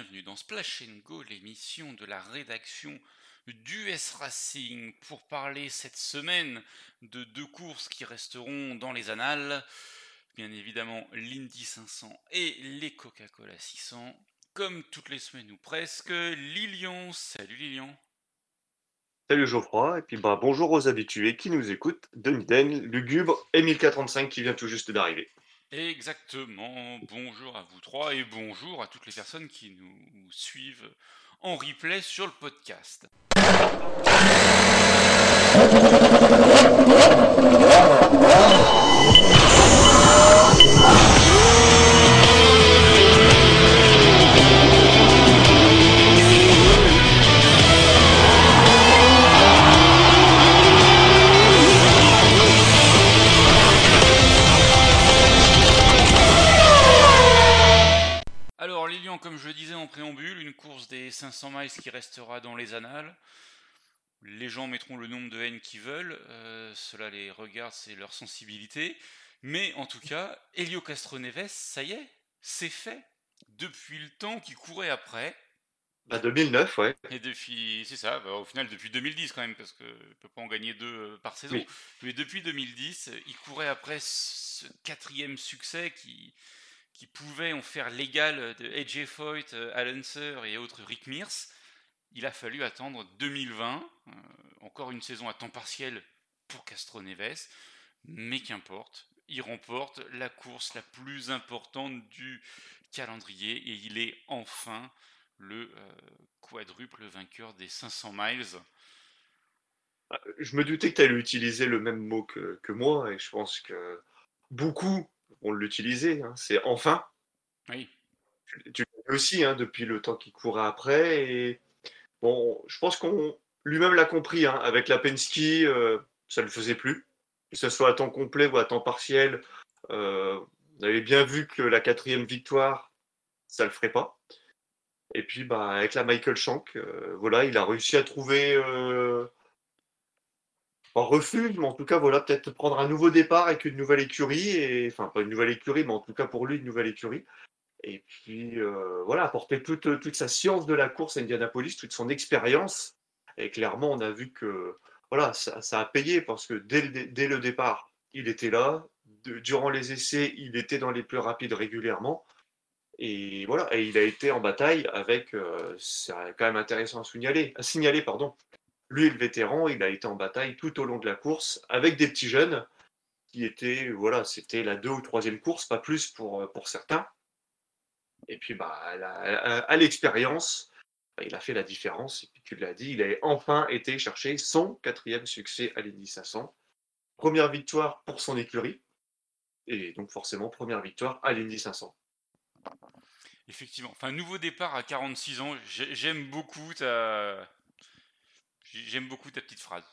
bienvenue dans Splash Go, l'émission de la rédaction du S Racing pour parler cette semaine de deux courses qui resteront dans les annales. Bien évidemment l'Indy 500 et les Coca-Cola 600. Comme toutes les semaines ou presque, Lilian. Salut Lilian. Salut Geoffroy, et puis bah, bonjour aux habitués qui nous écoutent, Deniden, Lugubre et 1045 qui vient tout juste d'arriver. Exactement. Bonjour à vous trois et bonjour à toutes les personnes qui nous suivent en replay sur le podcast. Comme je le disais en préambule, une course des 500 miles qui restera dans les annales. Les gens mettront le nombre de haines qu'ils veulent, euh, cela les regarde, c'est leur sensibilité. Mais en tout cas, Helio Castroneves, ça y est, c'est fait. Depuis le temps qu'il courait après. Bah 2009, ouais. Et depuis, c'est ça, bah, au final depuis 2010 quand même, parce qu'il ne peut pas en gagner deux euh, par saison. Oui. Mais depuis 2010, il courait après ce quatrième succès qui, qui pouvait en faire l'égal de AJ Foyt, euh, Alan Sir et autres Rick Mears. Il a fallu attendre 2020, euh, encore une saison à temps partiel pour Castro Neves, mais qu'importe, il remporte la course la plus importante du calendrier et il est enfin le euh, quadruple vainqueur des 500 miles. Je me doutais que tu allais utiliser le même mot que moi, et je pense que beaucoup vont l'utiliser. hein. C'est enfin. Oui, Tu vu aussi hein, depuis le temps qu'il courait après. Et bon, je pense qu'on lui-même l'a compris. hein, avec la Penske, euh, ça ne le faisait plus. Que ce soit à temps complet ou à temps partiel. euh, on avait bien vu que la quatrième victoire, ça le ferait pas. Et puis, bah, avec la Michael Shank, euh, voilà, il a réussi à trouver euh, un refuge, mais en tout cas, voilà, peut-être prendre un nouveau départ avec une nouvelle écurie, et enfin, pas une nouvelle écurie, mais en tout cas pour lui, une nouvelle écurie. Et puis, euh, voilà, apporter toute, toute sa science de la course à Indianapolis, toute son expérience. Et clairement, on a vu que voilà, ça, a payé parce que dès le, dès le départ, il était là. Durant les essais, il était dans les plus rapides régulièrement. Et voilà, et il a été en bataille avec, euh, c'est quand même intéressant à signaler, à signaler, pardon. Lui, le vétéran, il a été en bataille tout au long de la course avec des petits jeunes qui étaient, voilà, c'était la deux ou troisième course, pas plus pour, pour certains. Et puis, bah, à l'expérience, bah, il a fait la différence. Et puis, tu l'as dit, il a enfin été chercher son quatrième succès à l'Indy 500. Première victoire pour son écurie. Et donc, forcément, première victoire à l'Indy 500. effectivement. Enfin, nouveau départ à 46 ans. J'ai- J'aime beaucoup ta... J'aime beaucoup ta petite phrase.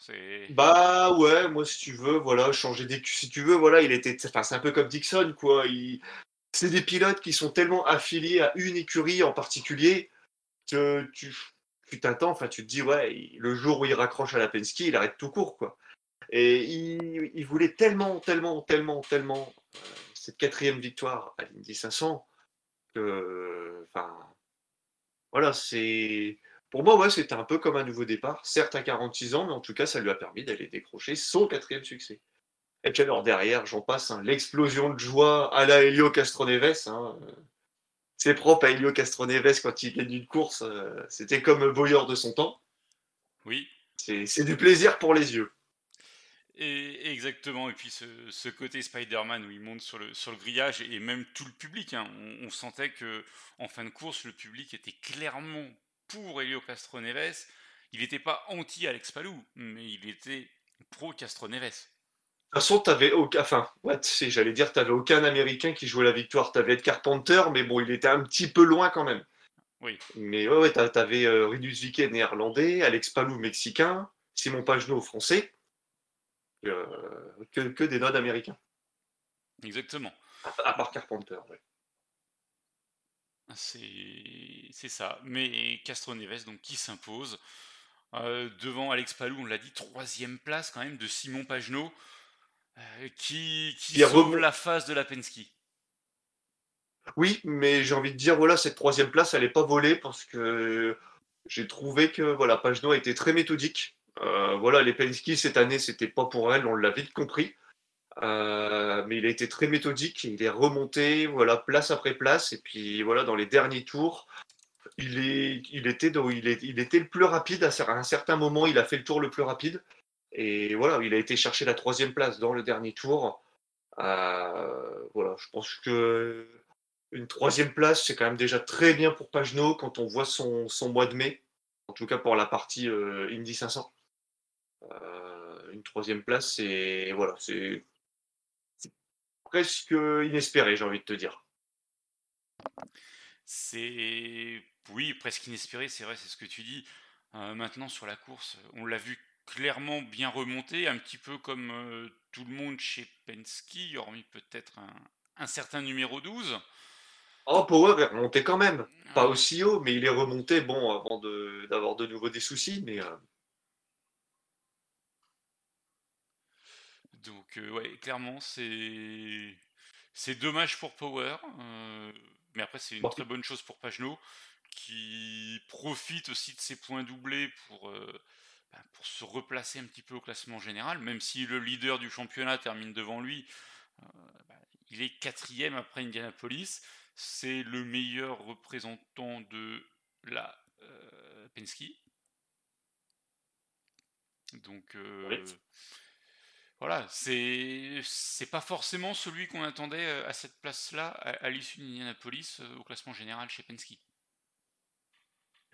Bah ouais, moi si tu veux, voilà, changer d'écu, si tu veux, voilà, il était, enfin c'est un peu comme Dixon quoi. C'est des pilotes qui sont tellement affiliés à une écurie en particulier que tu, t'attends, enfin tu te dis ouais, le jour où il raccroche à la Penske, il arrête tout court quoi. Et il, il voulait tellement, tellement, tellement, tellement euh, cette quatrième victoire à l'Indy 500 que, enfin, voilà, c'est. Pour moi, ouais, c'était un peu comme un nouveau départ. Certes, à 46 ans, mais en tout cas, ça lui a permis d'aller décrocher son quatrième succès. Et puis alors derrière, j'en passe, hein, l'explosion de joie à la Helio Castroneves. Hein, euh, c'est propre à Helio Castroneves quand il gagne une course. euh, c'était comme Boyer de son temps. Oui, C'est c'est du plaisir pour les yeux. Et exactement, et puis ce, ce côté Spider-Man où il monte sur le, sur le grillage et même tout le public, hein, on, on sentait que en fin de course le public était clairement pour Helio Castroneves. Il n'était pas anti Alex Palou, mais il était pro Castroneves. De toute façon, t'avais aucun, enfin, ouais, tu sais, j'allais dire, t'avais aucun Américain qui jouait la victoire. T'avais Ed Carpenter, mais bon, il était un petit peu loin quand même. Oui, Mais ouais, ouais, t'a- t'avais euh, Rinus Viquet néerlandais, Alex Palou mexicain, Simon Pagenaud français, euh, que, que des nodes américains, exactement. à, à part Carpenter. ouais. C'est ça. Mais Castroneves donc qui s'impose euh, devant Alex Palou, on l'a dit, troisième place quand même de Simon Pagenaud euh, qui, qui sauve la face de la Penske. Oui, mais j'ai envie de dire, voilà, cette troisième place, elle est pas volée parce que j'ai trouvé que voilà, Pagenaud a été très méthodique. Euh, voilà, les Penske cette année, c'était pas pour elle, on l'a vite compris. Euh, mais il a été très méthodique, il est remonté, voilà, place après place, et puis voilà, dans les derniers tours, il, est, il, était, il, était le plus rapide à un certain moment, il a fait le tour le plus rapide, et voilà, il a été chercher la troisième place dans le dernier tour. Euh, voilà, je pense que une troisième place, c'est quand même déjà très bien pour Pagenot quand on voit son, mois de mai, en tout cas pour la partie euh, Indy 500. Euh, une troisième place, c'est voilà, c'est presque inespéré, j'ai envie de te dire. C'est oui, presque inespéré, c'est vrai, c'est ce que tu dis. Euh, maintenant sur la course, on l'a vu clairement bien remonter, un petit peu comme euh, tout le monde chez Penske, hormis peut-être un, un, certain numéro 12. Oh, Power est remonté quand même. Pas ah aussi haut, mais il est remonté, bon, avant d'avoir de, nouveau des soucis, mais... Euh, Donc, euh, ouais, clairement, c'est c'est dommage pour Power, euh, mais après, c'est une très bonne chose pour Pagenot, qui profite aussi de ses points doublés pour, euh, bah, pour se replacer un petit peu au classement général, même si le leader du championnat termine devant lui. Bah, il est quatrième après Indianapolis. C'est le meilleur représentant de la Penske. Donc, voilà, c'est c'est pas forcément celui qu'on attendait euh, à cette place-là à, l'issue d'Indianapolis euh, au classement général chez Penske.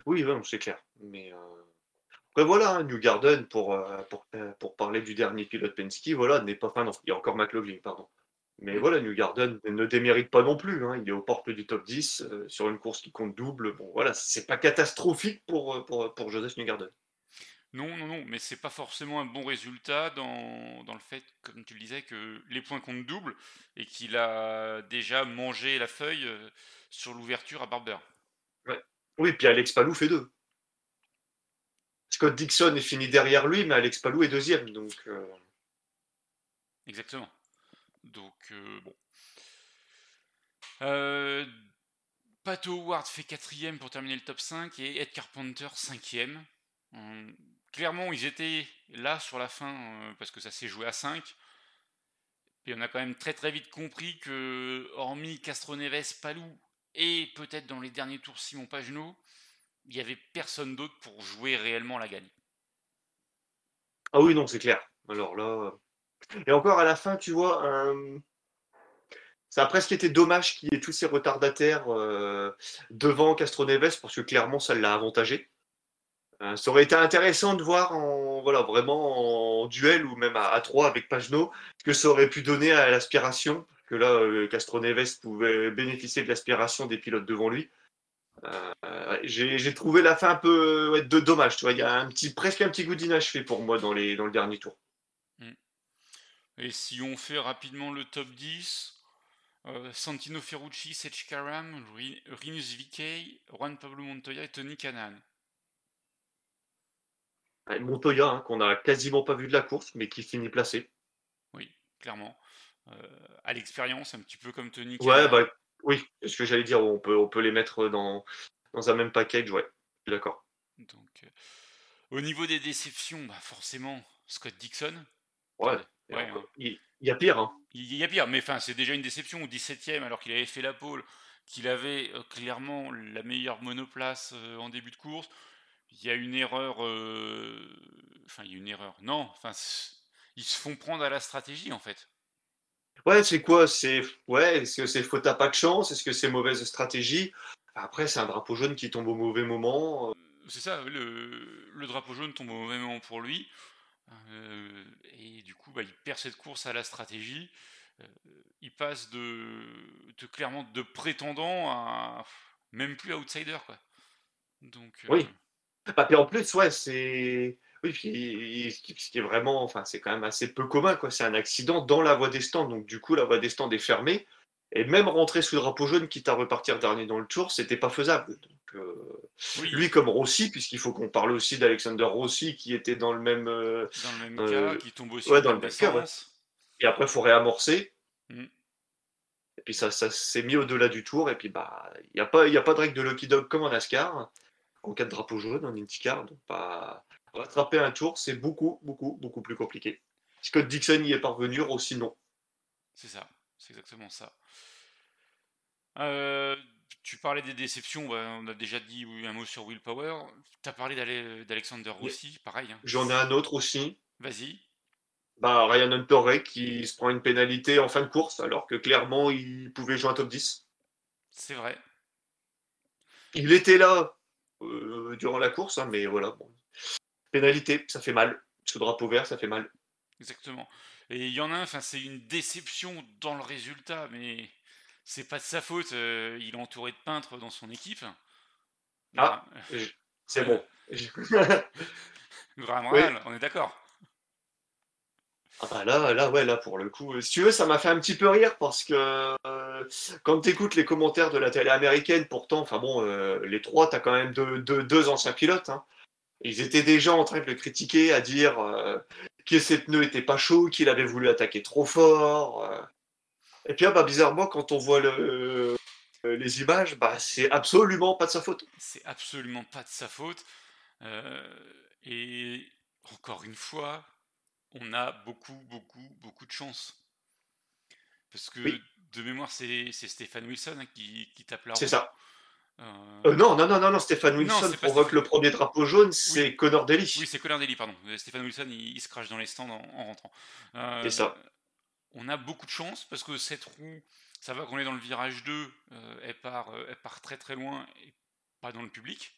Oui, c'est clair. Mais euh, après voilà, hein, New Garden pour, pour, pour, parler du dernier pilote Penske, voilà, n'est pas. Non, il y a encore McLaughlin, pardon. Mais voilà, New Garden ne démérite pas non plus. Hein. Il est aux portes du top 10 sur une course qui compte double. Bon, voilà, c'est pas catastrophique pour, pour, pour Joseph New Garden. Non, non, non, mais c'est pas forcément un bon résultat dans, le fait, comme tu le disais, que les points comptent double et qu'il a déjà mangé la feuille euh, sur l'ouverture à Barber. Ouais. Oui, puis Alex Palou fait deux. Scott Dixon est fini derrière lui, mais Alex Palou est deuxième, donc. Euh. Exactement. Donc euh, bon. Euh, Pat Howard fait quatrième pour terminer le top 5 et Ed Carpenter cinquième clairement, ils étaient là sur la fin euh, parce que ça s'est joué à 5. Et on a quand même très très vite compris que, hormis Castroneves, Palou et peut-être dans les derniers tours Simon Pagenaud, il n'y avait personne d'autre pour jouer réellement la gagne. Ah oui, non, c'est clair. Alors là. Euh, et encore à la fin, tu vois, ça a presque été dommage qu'il y ait tous ces retardataires euh, devant Castroneves parce que clairement, ça l'a avantagé. Euh, ça aurait été intéressant de voir voilà, vraiment en duel ou même à, 3 avec Pagenot ce que ça aurait pu donner à l'aspiration. Que là, euh, Castro Neves pouvait bénéficier de l'aspiration des pilotes devant lui. Euh, j'ai trouvé la fin un peu de dommage. Tu vois, il y a presque un petit goût d'inachevé pour moi dans, le dernier tour. Mm. Et si on fait rapidement le top 10, Santino Ferrucci, Sech Karam, Rinus VK, Juan Pablo Montoya et Tony Canan. Montoya, hein, qu'on a quasiment pas vu de la course, mais qui finit placé. Oui, clairement. Euh, à l'expérience, un petit peu comme Tony. Ouais, bah, oui, ce que j'allais dire, on peut, on peut les mettre dans, dans un même package, ouais, d'accord. Donc, euh, au niveau des déceptions, bah, forcément, Scott Dixon. Ouais, hein. il, y a pire. Hein. Il y a pire, mais enfin, c'est déjà une déception au 17ème, alors qu'il avait fait la pole, qu'il avait euh, clairement la meilleure monoplace en début de course il y a une erreur. Euh, enfin, il y a une erreur. Non, enfin, ils se font prendre à la stratégie en fait. Ouais, c'est quoi C'est ouais, est-ce que c'est faute à pas de chance Est-ce que c'est mauvaise stratégie? Après, c'est un drapeau jaune qui tombe au mauvais moment. Euh. C'est ça, le, drapeau jaune tombe au mauvais moment pour lui. Euh, et du coup, bah, il perd cette course à la stratégie. il passe de, de, clairement de prétendant à même plus outsider. Quoi. Donc, oui. Bah, puis en plus, ouais, c'est. Oui, puis ce qui est vraiment, enfin, c'est quand même assez peu commun, quoi. C'est un accident dans la voie des stands, donc du coup, la voie des stands est fermée. Et même rentrer sous le drapeau jaune, quitte à repartir dernier dans le tour, c'était pas faisable. Donc, euh, Lui comme Rossi, puisqu'il faut qu'on parle aussi d'Alexander Rossi, qui était dans le même. Euh, dans le même cas, euh, qui tombe aussi ouais, dans le même cas. Et après, il faut réamorcer. Mmh. Et puis ça, ça s'est mis au-delà du tour. Et puis bah, il n'y a pas, il a pas de règle de lucky dog comme en NASCAR en cas de drapeau jaune en IndyCar. Donc pas rattraper un tour, c'est beaucoup, beaucoup, beaucoup plus compliqué. Scott Dixon y est parvenu, aussi non. C'est ça, c'est exactement ça. Euh, tu parlais des déceptions, bah, on a déjà dit un mot sur Willpower. Tu as parlé d'Alexander Rossi, pareil. Hein. J'en ai un autre aussi. Vas-y. Bah, Ryan Hunter qui se prend une pénalité en fin de course, alors que clairement il pouvait jouer un top 10. C'est vrai. Il était là euh, durant la course, hein, mais voilà. Pénalité, ça fait mal. Ce drapeau vert, ça fait mal. Exactement. Et il y en a un, c'est une déception dans le résultat, mais c'est pas de sa faute. Euh, il est entouré de peintres dans son équipe. Ah, c'est bon. Graham on est d'accord. Ah bah là, là, ouais, là, pour le coup, si tu veux, ça m'a fait un petit peu rire parce que euh, quand tu écoutes les commentaires de la télé américaine, pourtant, enfin bon, euh, les trois, tu as quand même deux, deux, anciens pilotes. Hein. Ils étaient déjà en train de le critiquer, à dire que ses pneus n'étaient pas chauds, qu'il avait voulu attaquer trop fort. Et puis, ah, bah, bizarrement, quand on voit le, euh, les images, bah, c'est absolument pas de sa faute. C'est absolument pas de sa faute. Euh, et encore une fois, on a beaucoup, beaucoup, beaucoup de chance. Parce que de mémoire, c'est Stéphane Wilson hein, qui, tape la roue. C'est ça. Euh, non, non, non, non, non, Stéphane Wilson provoque le premier drapeau jaune, c'est Connor Daly. Oui, c'est Connor Daly, pardon. Stéphane Wilson, il, se crache dans les stands en, rentrant. c'est ça on a beaucoup de chance parce que cette roue, ça va qu'on est dans le virage 2, euh, elle, part, euh, elle part très très loin et pas dans le public.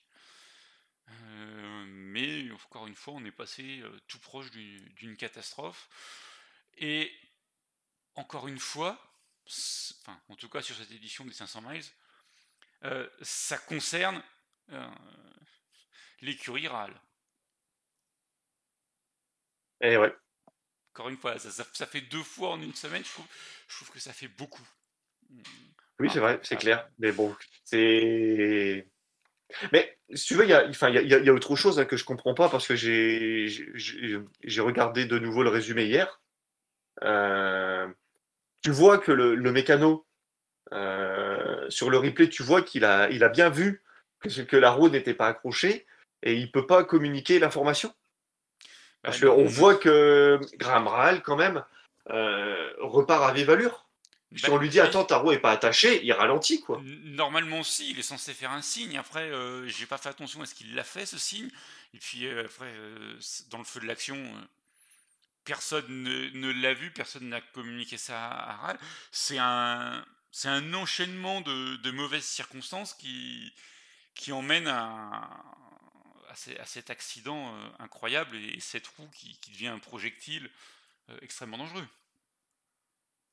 Euh, mais encore une fois, on est passé tout proche d'une catastrophe. Et encore une fois, enfin, en tout cas sur cette édition des 500 miles, ça concerne l'écurie RAL. Et eh ouais. Encore une fois, ça, fait deux fois en une semaine, je trouve, que ça fait beaucoup. Oui, c'est vrai, c'est clair. Mais bon, c'est. Mais si tu veux, il y a, enfin, il y, a, autre chose hein, que je comprends pas parce que j'ai regardé de nouveau le résumé hier. Euh, tu vois que le, mécano, euh, sur le replay, tu vois qu'il a, il a bien vu que, que la roue n'était pas accrochée et il peut pas communiquer l'information. Parce qu'on voit que Graham Rahal, quand même, euh, repart à vive allure. Si on lui dit attends ta roue est pas attachée, il ralentit quoi. Normalement si, il est censé faire un signe. Après, euh, j'ai pas fait attention à ce qu'il l'a fait ce signe. Et puis euh, après, dans le feu de l'action, personne ne, l'a vu, personne n'a communiqué ça à Rahal. C'est un, enchaînement de, mauvaises circonstances qui, emmène à, cet accident euh, incroyable et, cette roue qui, devient un projectile euh, extrêmement dangereux.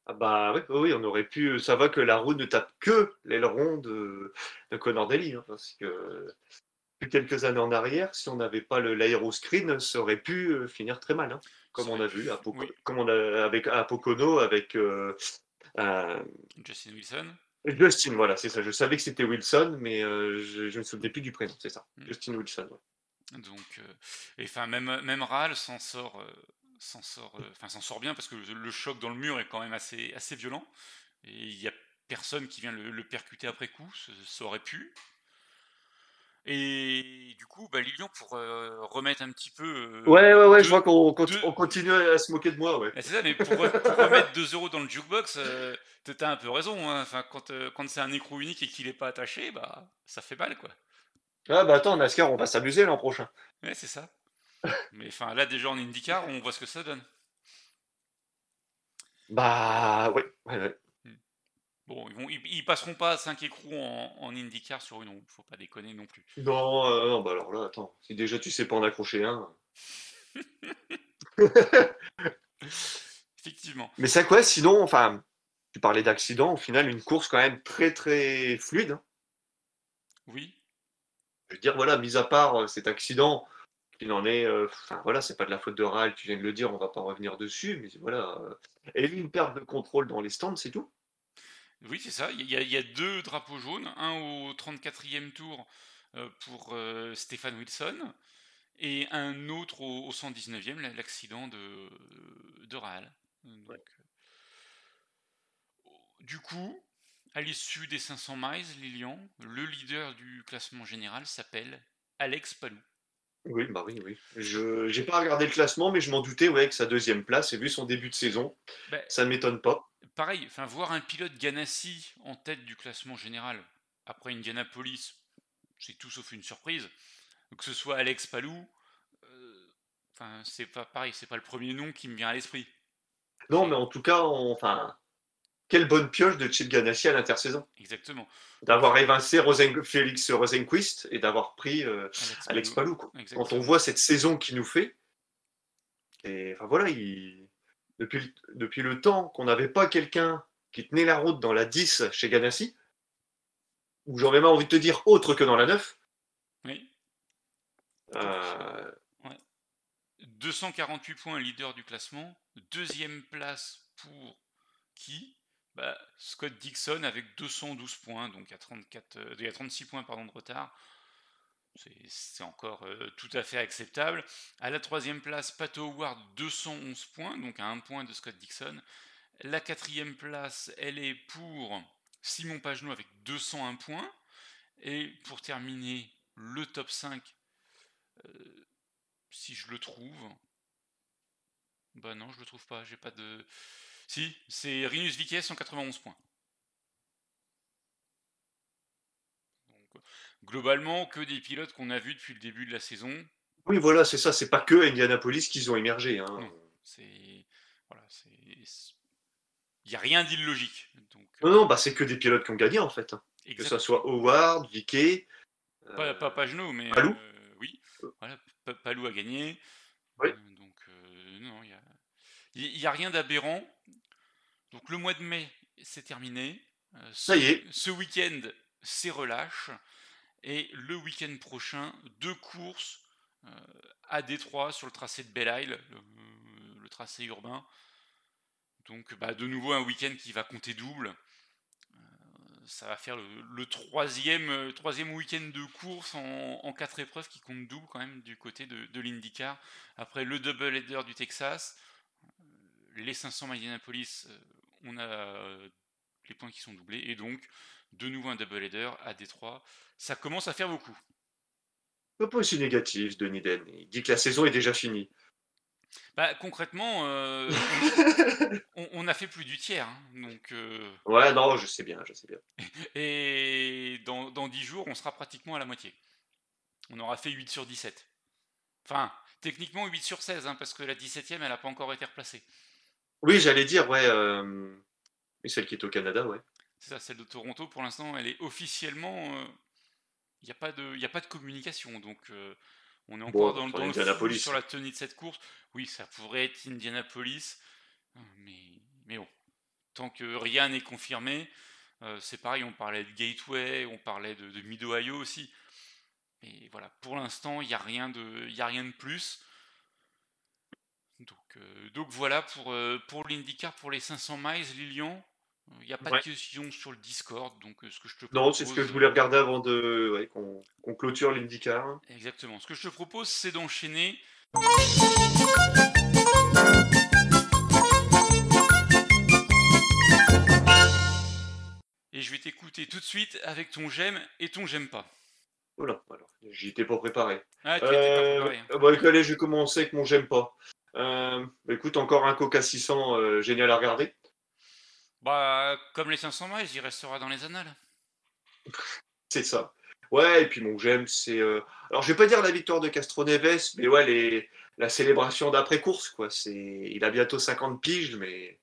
Ah bah oui, oui, on aurait pu. Ça va que la roue ne tape que l'aileron de, de Connor Daly, hein, parce que quelques années en arrière, si on n'avait pas l'aéroscreen, ça aurait pu euh, finir très mal, hein, comme on a vu, à comme on a avec Pocono avec Justin Wilson. Justin, voilà, c'est ça. Je savais que c'était Wilson, mais je, ne me souvenais plus du prénom, c'est ça. Mm. Justin Wilson. Donc, euh, et enfin, même, même Ral s'en sort, euh, s'en sort, euh, enfin, s'en sort bien parce que le, choc dans le mur est quand même assez, assez violent. Et il n'y a personne qui vient le, percuter après coup, ça, aurait pu. Et du coup, bah, Lilian, pour remettre un petit peu. ouais, ouais, ouais, je vois qu'on continue à se moquer de moi, ouais. C'est ça, mais pour, remettre 2 euros dans le jukebox, t'as un peu raison. Hein. Enfin, quand, quand c'est un écrou unique et qu'il n'est pas attaché, bah, ça fait mal, quoi. Ah bah attends, NASCAR, on va s'amuser l'an prochain. Ouais, c'est ça. Mais enfin, là, déjà en IndyCar, on voit ce que ça donne. Bah, ouais, hmm. Bon, ils, vont, ils, passeront pas à 5 écrous en, IndyCar sur une roue, faut pas déconner non plus. Non, euh, non, bah alors là, attends, si déjà tu sais pas en accrocher un. Effectivement. Mais c'est quoi, sinon, enfin, tu parlais d'accident, au final, une course quand même très très fluide. Hein. Oui, je veux dire, voilà, mis à part euh, cet accident, qui n'en est, euh, enfin voilà, c'est pas de la faute de Ral, tu viens de le dire, on va pas revenir dessus, mais voilà, euh, et une perte de contrôle dans les stands, c'est tout. Oui, c'est ça. Il y, a, deux drapeaux jaunes, un au 34e tour pour Stéphane Wilson et un autre au, 119e, l'accident de, de du coup, à l'issue des 500 miles, Lilian, le leader du classement général s'appelle Alex Palou. Oui, bah oui, oui. Je j'ai pas regardé le classement, mais je m'en doutais, ouais, que sa deuxième place, et vu son début de saison, Bah, ça ne m'étonne pas. Pareil, enfin, voir un pilote Ganassi en tête du classement général après Indianapolis, c'est tout sauf une surprise. Que ce soit Alex Palou, euh, enfin, c'est pas pareil, c'est pas le premier nom qui me vient à l'esprit. Non, mais en tout cas, on- enfin, quelle bonne pioche de Chip Ganassi à l'intersaison. Exactement. D'avoir évincé Rosen- Félix Rosenquist et d'avoir pris euh, Alex, Alex Palou. Quoi. Quand on voit cette saison qu'il nous fait, et enfin voilà, il... depuis, le- depuis le temps qu'on n'avait pas quelqu'un qui tenait la route dans la 10 chez Ganassi, ou j'aurais même envie de te dire autre que dans la 9, Oui. euh, 248 points, leader du classement. Deuxième place pour qui? Bah, Scott Dixon avec 212 points, donc à 34, euh, il y a 36 points pardon, de retard. C'est- encore euh, tout à fait acceptable. À la troisième place, Pat Howard, 211 points, donc à un point de Scott Dixon. La quatrième place, elle est pour Simon Pagenaud avec 201 points. Et pour terminer le top 5, euh, si je le trouve. Bah non, je le trouve pas, j'ai pas de. Si, c'est Rinus Viquet, 191 points. Donc, euh, globalement, que des pilotes qu'on a vus depuis le début de la saison. oui, voilà, c'est ça, c'est pas que Indianapolis qu'ils ont émergé. hein. Non. C'est. Voilà, c'est. Il n'y a rien d'illogique. Donc, Non, non, bah, c'est que des pilotes qui ont gagné en fait. hein. Que ce soit Howard, Vicky. Pas, pas Pagenaud, mais. Palou euh, oui, voilà, Pa- Palou a gagné. Oui. Euh, donc, euh, non, il n'y a, il y a rien d'aberrant. Donc, le mois de mai, c'est terminé. Euh, Ça y est. Ce week-end, c'est relâche. Et le week-end prochain, deux courses euh, à Détroit sur le tracé de Belle Isle, le, tracé urbain. Donc, bah, de nouveau, un week-end qui va compter double. Euh, ça va faire le, troisième, euh, troisième week-end de course en, quatre épreuves qui compte double quand même du côté de, l'IndyCar. Après le double header du Texas, les 500 Indianapolis, euh, on a les points qui sont doublés. Et donc, de nouveau un double header à Détroit. Ça commence à faire beaucoup. Pas aussi négatif, Denis Den. Il dit que la saison est déjà finie. Bah, concrètement, euh, on, on a fait plus du tiers. hein. donc, euh, Ouais, non, je sais bien, je sais bien. et dans, dans 10 jours, on sera pratiquement à la moitié. On aura fait 8 sur 17. Enfin, techniquement 8 sur 16, hein, parce que la 17ème, elle n'a pas encore été replacée. Oui, j'allais dire, ouais. euh, Et celle qui est au Canada, ouais. C'est ça, celle de Toronto, pour l'instant, elle est officiellement. Il n'y a, pas de- y a pas de communication. Donc, euh, on est encore Bon, dans, dans le sur la tenue de cette course. Oui, ça pourrait être Indianapolis. euh, Mais, mais bon, tant que rien n'est confirmé, euh, c'est pareil. On parlait de Gateway, on parlait de, de Mid-Ohio aussi. Mais voilà, pour l'instant, il n'y a, rien de- y a rien de plus. Donc, euh, donc voilà pour, euh, pour l'IndyCar, pour les 500 miles, Lilian. Il n'y a pas Ouais. de questions sur le Discord, donc euh, ce que je te Non, c'est ce que propose- je voulais regarder avant de ouais, qu'on clôture l'IndyCar. Exactement. Ce que je te propose, c'est d'enchaîner. Et je vais t'écouter tout de suite avec ton j'aime et ton j'aime pas. Voilà, alors, j'y étais pas préparé. Ah, tu étais pas Euh, préparé. hein. bon, allez, je vais commencer avec mon j'aime pas. Euh, bah, écoute, encore un Coca 600 euh, génial à regarder. Bah, comme les 500 miles, il restera dans les annales. C'est ça. Ouais, et puis mon j'aime, c'est. euh, Alors, je vais pas dire la victoire de Castro Neves, mais ouais, les... la célébration d'après-course, quoi. C'est... Il a bientôt 50 piges, mais.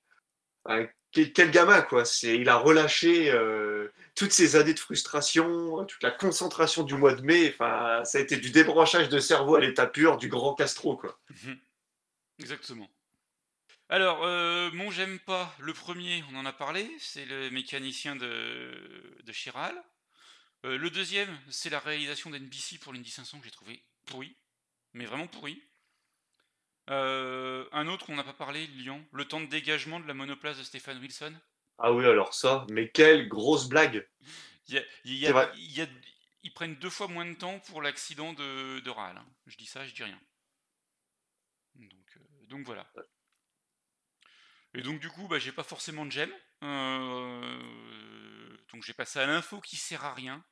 Enfin, quel, quel gamin, quoi. C'est... Il a relâché euh, toutes ces années de frustration, toute la concentration du mois de mai. Enfin, ça a été du débranchage de cerveau à l'état pur du grand Castro, quoi. Exactement. Alors, euh, mon j'aime pas, le premier, on en a parlé, c'est le mécanicien de, de Chiral. Euh, le deuxième, c'est la réalisation d'NBC pour l'Indy 500 que j'ai trouvé pourri, mais vraiment pourri. Euh, un autre qu'on n'a pas parlé, Lyon, le temps de dégagement de la monoplace de Stéphane Wilson. Ah oui, alors ça, mais quelle grosse blague. Il y a- il y a- C'est vrai. il y a- ils prennent deux fois moins de temps pour l'accident de, de Rahal. hein. Je dis ça, je dis rien. Donc, donc voilà. Et donc du coup, bah, j'ai pas forcément de gemme. Euh, donc j'ai passé à l'info qui sert à rien.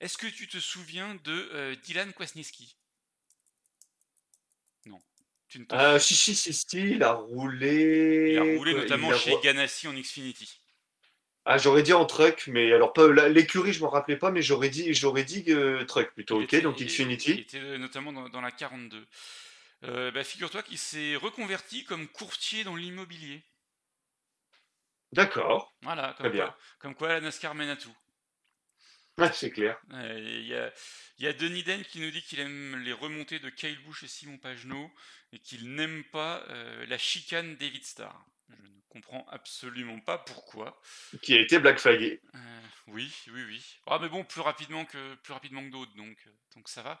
Est-ce que tu te souviens de euh, Dylan Kwasniewski? Non. Tu ne euh, si, si, si, si, il a roulé. Il a roulé notamment chez Ganassi en Xfinity. Ah, j'aurais dit en truck, mais alors pas l'écurie, je m'en rappelais pas, mais j'aurais dit, j'aurais dit truck plutôt. ok, donc Xfinity. Il était notamment dans, la 42. Bah, figure-toi qu'il s'est reconverti comme courtier dans l'immobilier. D'accord. Voilà, comme, Quoi, comme quoi la NASCAR mène à tout. Ouais, c'est clair. Il y, a, y a Denis Den qui nous dit qu'il aime les remontées de Kyle Busch et Simon Pagenaud et qu'il n'aime pas euh, la chicane David Starr. Je ne comprends absolument pas pourquoi. Qui a été black flagué. Euh, oui, oui, oui. Ah, mais bon, plus rapidement que, plus rapidement que d'autres, donc, euh, donc ça va.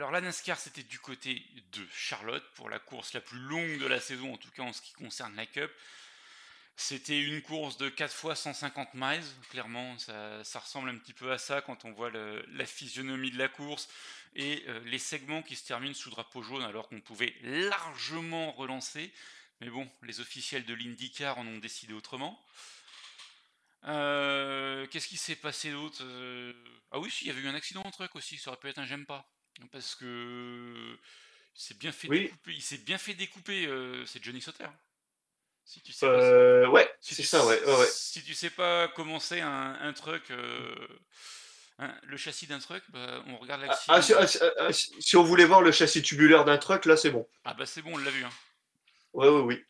Alors la NASCAR c'était du côté de Charlotte pour la course la plus longue de la saison, en tout cas en ce qui concerne la Cup. C'était une course de 4 fois 150 miles, clairement ça, ressemble un petit peu à ça quand on voit la physionomie de la course et euh, les segments qui se terminent sous drapeau jaune alors qu'on pouvait largement relancer. Mais bon, les officiels de l'IndyCar en ont décidé autrement. Euh, qu'est-ce qui s'est passé d'autre? Euh, Ah oui, il y avait eu un accident en truck aussi, ça aurait pu être un j'aime pas. Parce que c'est bien fait découper, il s'est bien fait découper, euh, c'est Johnny Sauter. Si tu sais ouais, c'est ça, ouais, Si tu sais pas comment c'est un, truck, le châssis d'un truck, bah, on regarde ah, l'accident. Ah, ah, si, on voulait voir le châssis tubulaire d'un truck, là c'est bon. Ah bah c'est bon, on l'a vu. Hein. Oui, oui, oui.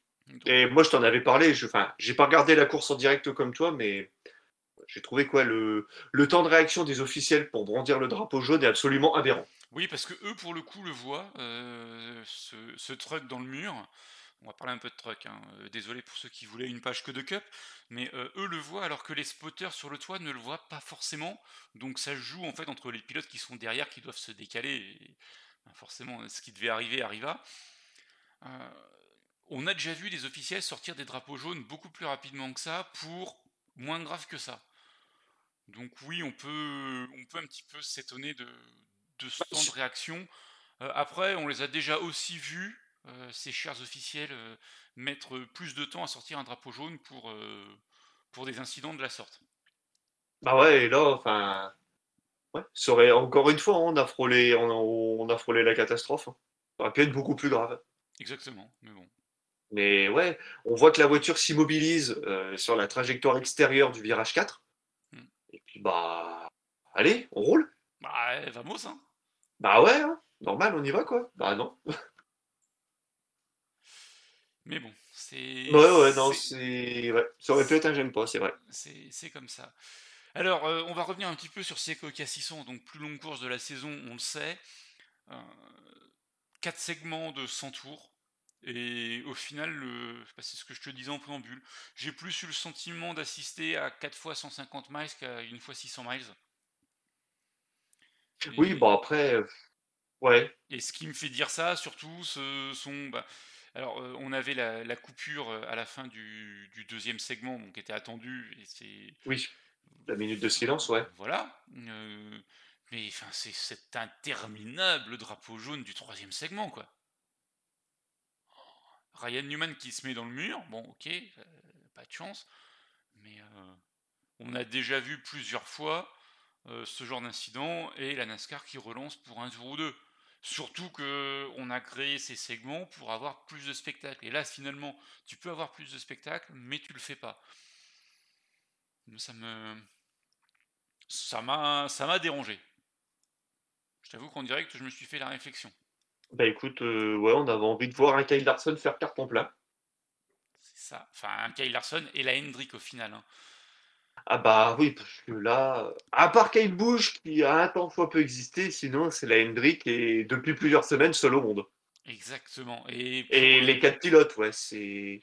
Et moi, je t'en avais parlé. Je, enfin, j'ai pas regardé la course en direct comme toi, mais j'ai trouvé quoi le, le temps de réaction des officiels pour brandir le drapeau jaune est absolument aberrant. Oui, parce que eux, pour le coup, le voient, euh, ce, truck dans le mur. On va parler un peu de truck. Hein. Euh, désolé pour ceux qui voulaient une page que de cup, mais euh, eux le voient alors que les spotters sur le toit ne le voient pas forcément. Donc ça joue en fait entre les pilotes qui sont derrière, qui doivent se décaler. Ben, forcément, ce qui devait arriver arriva on a déjà vu des officiels sortir des drapeaux jaunes beaucoup plus rapidement que ça pour moins grave que ça. Donc oui, on peut, on peut un petit peu s'étonner de, ce temps de réaction. Euh, après, on les a déjà aussi vus, euh, ces chers officiels, euh, mettre plus de temps à sortir un drapeau jaune pour, pour des incidents de la sorte. Bah ouais, et là, enfin, ouais, ça aurait, encore une fois, on a frôlé, on a, frôlé la catastrophe. Hein. Ça aurait pu être beaucoup plus grave. Exactement, mais bon. Mais ouais, on voit que la voiture s'immobilise euh, sur la trajectoire extérieure du virage 4. Hmm. Et puis bah, allez, on roule. Bah, vamos, hein. Bah ouais, hein. normal, on y va quoi. Bah non. Mais bon, c'est. Ouais, ouais, non, c'est. Ouais. Ça aurait pu être un j'aime pas, c'est vrai. C'est comme ça. Alors, euh, on va revenir un petit peu sur Seco Cassisson, donc plus longue course de la saison, on le sait. Euh, 4 segments de 100 tours. Et au final, bah, c'est ce que je te disais en préambule, j'ai plus eu le sentiment d'assister à 4 fois 150 miles qu'à une fois 600 miles. Oui, bon après, euh, ouais. Et ce qui me fait dire ça, surtout, ce sont... Bah, alors, euh, on avait la, coupure euh, à la fin du, deuxième segment, donc qui était attendu, et c'est... Oui, la minute de silence, ouais. Voilà. mais enfin, c'est cet interminable drapeau jaune du troisième segment, quoi. Ryan Newman qui se met dans le mur, bon ok, euh, pas de chance, mais euh, on a déjà vu plusieurs fois euh, ce genre d'incident et la NASCAR qui relance pour un tour ou deux. Surtout que on a créé ces segments pour avoir plus de spectacles. Et là, finalement, tu peux avoir plus de spectacles, mais tu le fais pas. Ça me, ça m'a, ça m'a dérangé. Je t'avoue qu'en direct, je me suis fait la réflexion. Bah écoute, euh, ouais, on avait envie de voir un Kyle Larson faire carton plein. C'est ça. Enfin, un Kyle Larson et la Hendrick au final. Hein. Ah bah oui, parce que là, à part Kyle Busch qui a un temps fois peu existé, sinon c'est la Hendrick et depuis plusieurs semaines seul au monde. Exactement. Et, et les quatre pilotes, ouais, c'est.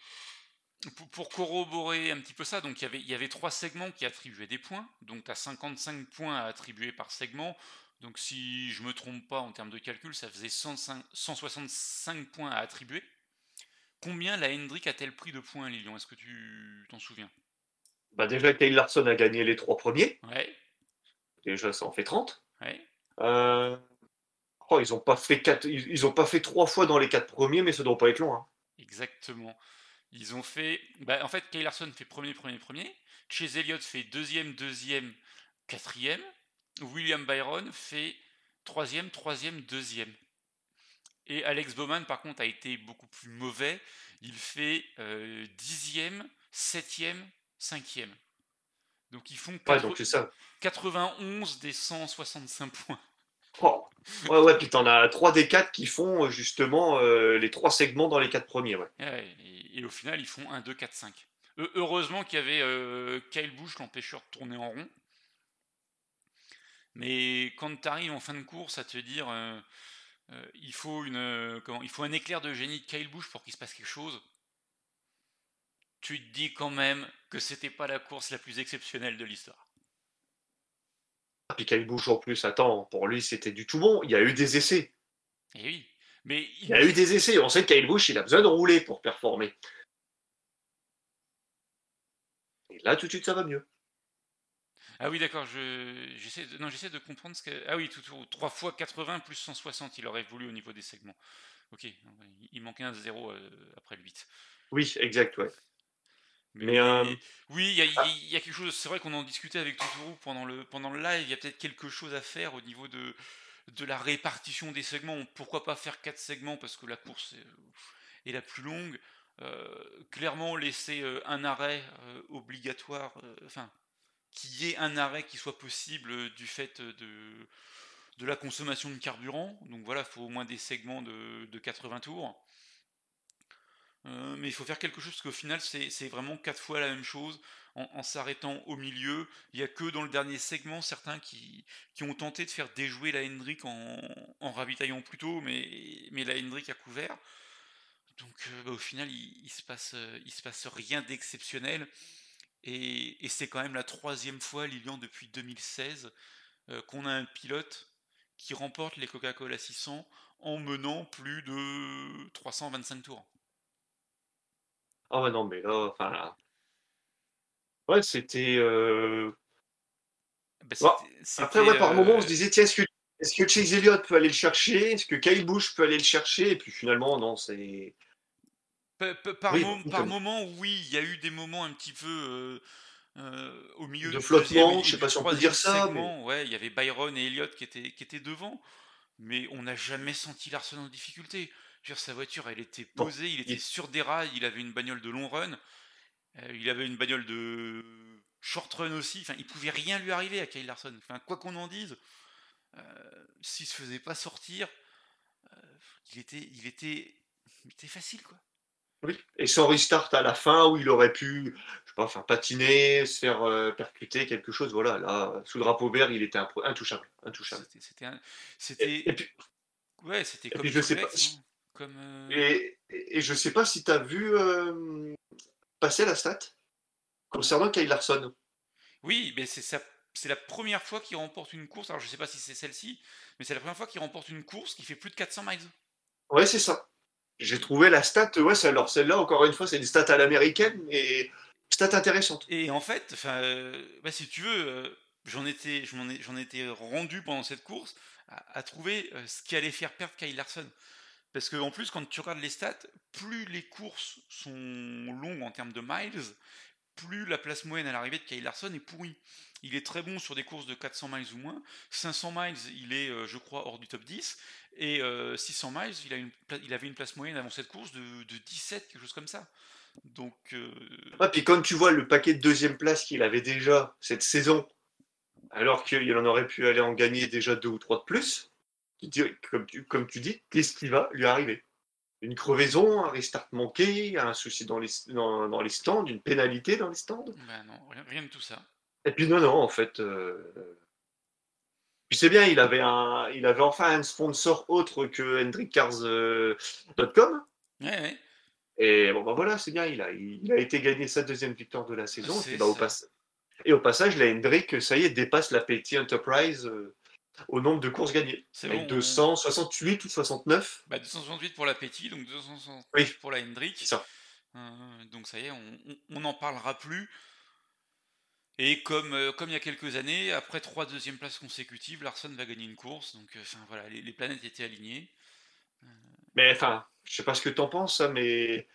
pour, corroborer un petit peu ça, donc il y avait, il y avait trois segments qui attribuaient des points, donc tu as 55 points à attribuer par segment. Donc si je me trompe pas en termes de calcul, ça faisait 165 points à attribuer. Combien la Hendrick a-t-elle pris de points, Lilian? Est-ce que tu t'en souviens? Bah déjà, Kyle Larson a gagné les trois premiers. Ouais. Déjà, ça en fait 30. Ouais. Euh, oh, ils n'ont pas fait quatre... ils ont pas fait trois fois dans les quatre premiers, mais ça doit pas être long. Hein. Exactement. Ils ont fait. Bah, en fait, Kyle Larson fait premier, premier, premier. Chez Elliott fait deuxième, deuxième, quatrième. William Byron fait troisième, troisième, deuxième. Et Alex Bowman, par contre, a été beaucoup plus mauvais. Il fait euh, dixième, septième, cinquième. Donc ils font 91 des 165 points. Oh. Ouais, ouais, puis t'en as 3 des 4 qui font euh, justement euh, les 3 segments dans les 4 premiers. Ouais. et, au final, ils font 1, 2, 4, 5. heureusement qu'il y avait Kyle Bush, l'empêcheur de tourner en rond. Mais quand tu arrives en fin de course à te dire euh, euh, il, faut une, euh, comment, il faut un éclair de génie de Kyle Busch pour qu'il se passe quelque chose, tu te dis quand même que c'était pas la course la plus exceptionnelle de l'histoire. Ah, puis Kyle Busch en plus, attends, pour lui c'était du tout bon. Il y a eu des essais. Et eh oui, mais il... y a eu des essais. On sait que Kyle Busch il a besoin de rouler pour performer. Et là tout de suite ça va mieux. Ah oui, d'accord, j'essaie de, non, j'essaie de comprendre ce que. Ah oui, tout, 3 fois 80 plus 160, il aurait voulu au niveau des segments. Ok, il manquait un 0 euh, après le 8. Oui, exact, ouais. Mais, euh, oui, il y, a quelque chose. C'est vrai qu'on en discutait avec Toutourou pendant le, pendant le live. Il y a peut-être quelque chose à faire au niveau de, de la répartition des segments. Pourquoi pas faire 4 segments parce que la course est, la plus longue. Euh, clairement, laisser un arrêt obligatoire. Enfin, qu'il y ait un arrêt qui soit possible euh, du fait de, de la consommation de carburant. Donc voilà, il faut au moins des segments de, 80 tours. Euh, mais il faut faire quelque chose parce qu'au final, c'est vraiment quatre fois la même chose en, s'arrêtant au milieu. Il n'y a que dans le dernier segment certains qui, ont tenté de faire déjouer la Hendrick en, ravitaillant plus tôt, mais, la Hendrick a couvert. Donc euh, bah, au final, il, passe, il se passe rien d'exceptionnel. Et, c'est quand même la troisième fois, Lilian, depuis 2016, euh, qu'on a un pilote qui remporte les Coca-Cola 600 en menant plus de 325 tours. Ah ouais, non, mais là, enfin. Ouais, c'était. Euh, bah, après, ouais, par moment, on se euh, disait, tiens, est-ce que, est que Chase Elliott peut aller le chercher? Est-ce que Kyle Busch peut aller le chercher? Et puis finalement, non, c'est. Par, moment, oui, il y a eu des moments un petit peu euh, euh, au milieu de flottement, je sais pas si on peut dire ça. Ouais, il y avait Byron et Elliott qui étaient, qui étaient devant, mais on n'a jamais senti Larson en difficulté. Sa voiture, elle était posée, il était sur des rails, il avait une bagnole de long run, euh, il avait une bagnole de short run aussi. Enfin, il pouvait rien lui arriver à Kyle Larson. Enfin, quoi qu'on en dise, s'il se faisait pas sortir, il était, il était, il était facile quoi. Oui, et son restart à la fin où il aurait pu, je sais pas, faire patiner, se faire euh, percuter quelque chose. Voilà, là, sous le drapeau vert, il était intouchable, intouchable. C'était, c'était, ouais, c'était comme. je sais pas. Hein, comme, euh et, et, je sais pas si tu as vu euh, passer la stat concernant Kyle Larson. Oui, mais c'est ça. C'est la première fois qu'il remporte une course. Alors je sais pas si c'est celle-ci, mais c'est la première fois qu'il remporte une course qui fait plus de 400 miles. Ouais, c'est ça. J'ai trouvé la stat, ouais, alors celle-là, encore une fois, c'est une stat à l'américaine, mais stat intéressante. Et en fait, euh, bah, si tu veux, j'en étais, j'en étais rendu pendant cette course à, trouver euh, ce qui allait faire perdre Kyle Larson. Parce qu'en plus, quand tu regardes les stats, plus les courses sont longues en termes de miles, plus la place moyenne à l'arrivée de Kyle Larson est pourrie. Il est très bon sur des courses de 400 miles ou moins. 500 miles, il est, euh, je crois, hors du top 10. Et 600 euh, miles, il, avait une place moyenne avant cette course de, 17, quelque chose comme ça. Donc. Euh... puis quand tu vois le paquet de deuxième place qu'il avait déjà cette saison, alors qu'il en aurait pu aller en gagner déjà deux ou trois de plus, comme tu, comme tu dis, qu'est-ce qui va lui arriver? Une crevaison, un restart manqué, un souci dans les, dans, les stands, une pénalité dans les stands? Ben non, rien de tout ça. Et puis non, non, en fait. Euh... Puis c'est bien, il avait, un, il avait enfin un sponsor autre que HendrickCars.com. Euh, ouais, ouais. Et bon, bah voilà, c'est bien, il a, il a été gagné sa deuxième victoire de la saison. Et, bah, au, et passage, la Hendrick, ça y est, dépasse la Petty Enterprise euh, au nombre de courses gagnées. C'est Avec bon, on- 268 ou 69. Bah, 268 pour la Petit, donc 269 Oui. pour la Hendrick. Ça. Euh, donc ça y est, on- n'en parlera plus. Et comme, euh, comme il y a quelques années, après trois deuxièmes places consécutives, Larson va gagner une course. Donc euh, voilà, les, les planètes étaient alignées. Mais enfin, je sais pas ce que t'en penses, ça, mais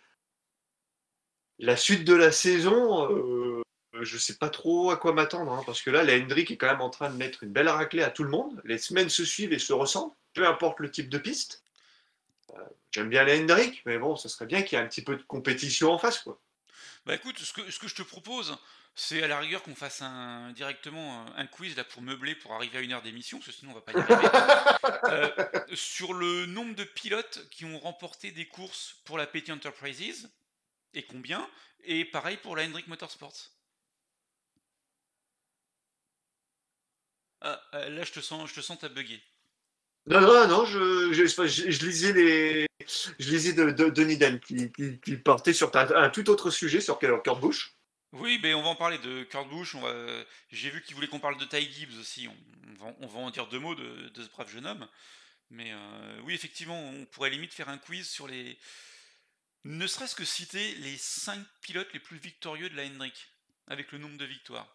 la suite de la saison, euh, je sais pas trop à quoi m'attendre, hein, parce que là, la Hendrick est quand même en train de mettre une belle raclée à tout le monde. Les semaines se suivent et se ressemblent, peu importe le type de piste. Euh, J'aime bien la Hendrick, mais bon, ça serait bien qu'il y ait un petit peu de compétition en face, quoi. Bah écoute, ce que, ce que je te propose, c'est à la rigueur qu'on fasse un, directement un, quiz là pour meubler pour arriver à une heure d'émission, parce que sinon on va pas y arriver. Euh, sur le nombre de pilotes qui ont remporté des courses pour la Petty Enterprises, et combien, et pareil pour la Hendrick Motorsports. Ah, euh, là je te sens, je te sens t'as bugué. Non, non, non, je, je, je- je lisais les, je lisais de, de, Denis Dan qui, qui, qui portait sur un, un tout autre sujet sur Kurt Busch. Oui, mais on va en parler de Kurt Busch. va- J'ai vu qu'il voulait qu'on parle de Ty Gibbs aussi. On, on va, on va en dire deux mots de, de ce brave jeune homme. Mais euh, oui, effectivement, on pourrait limite faire un quiz sur les. Ne serait-ce que citer les 5 pilotes les plus victorieux de la Hendrick, avec le nombre de victoires.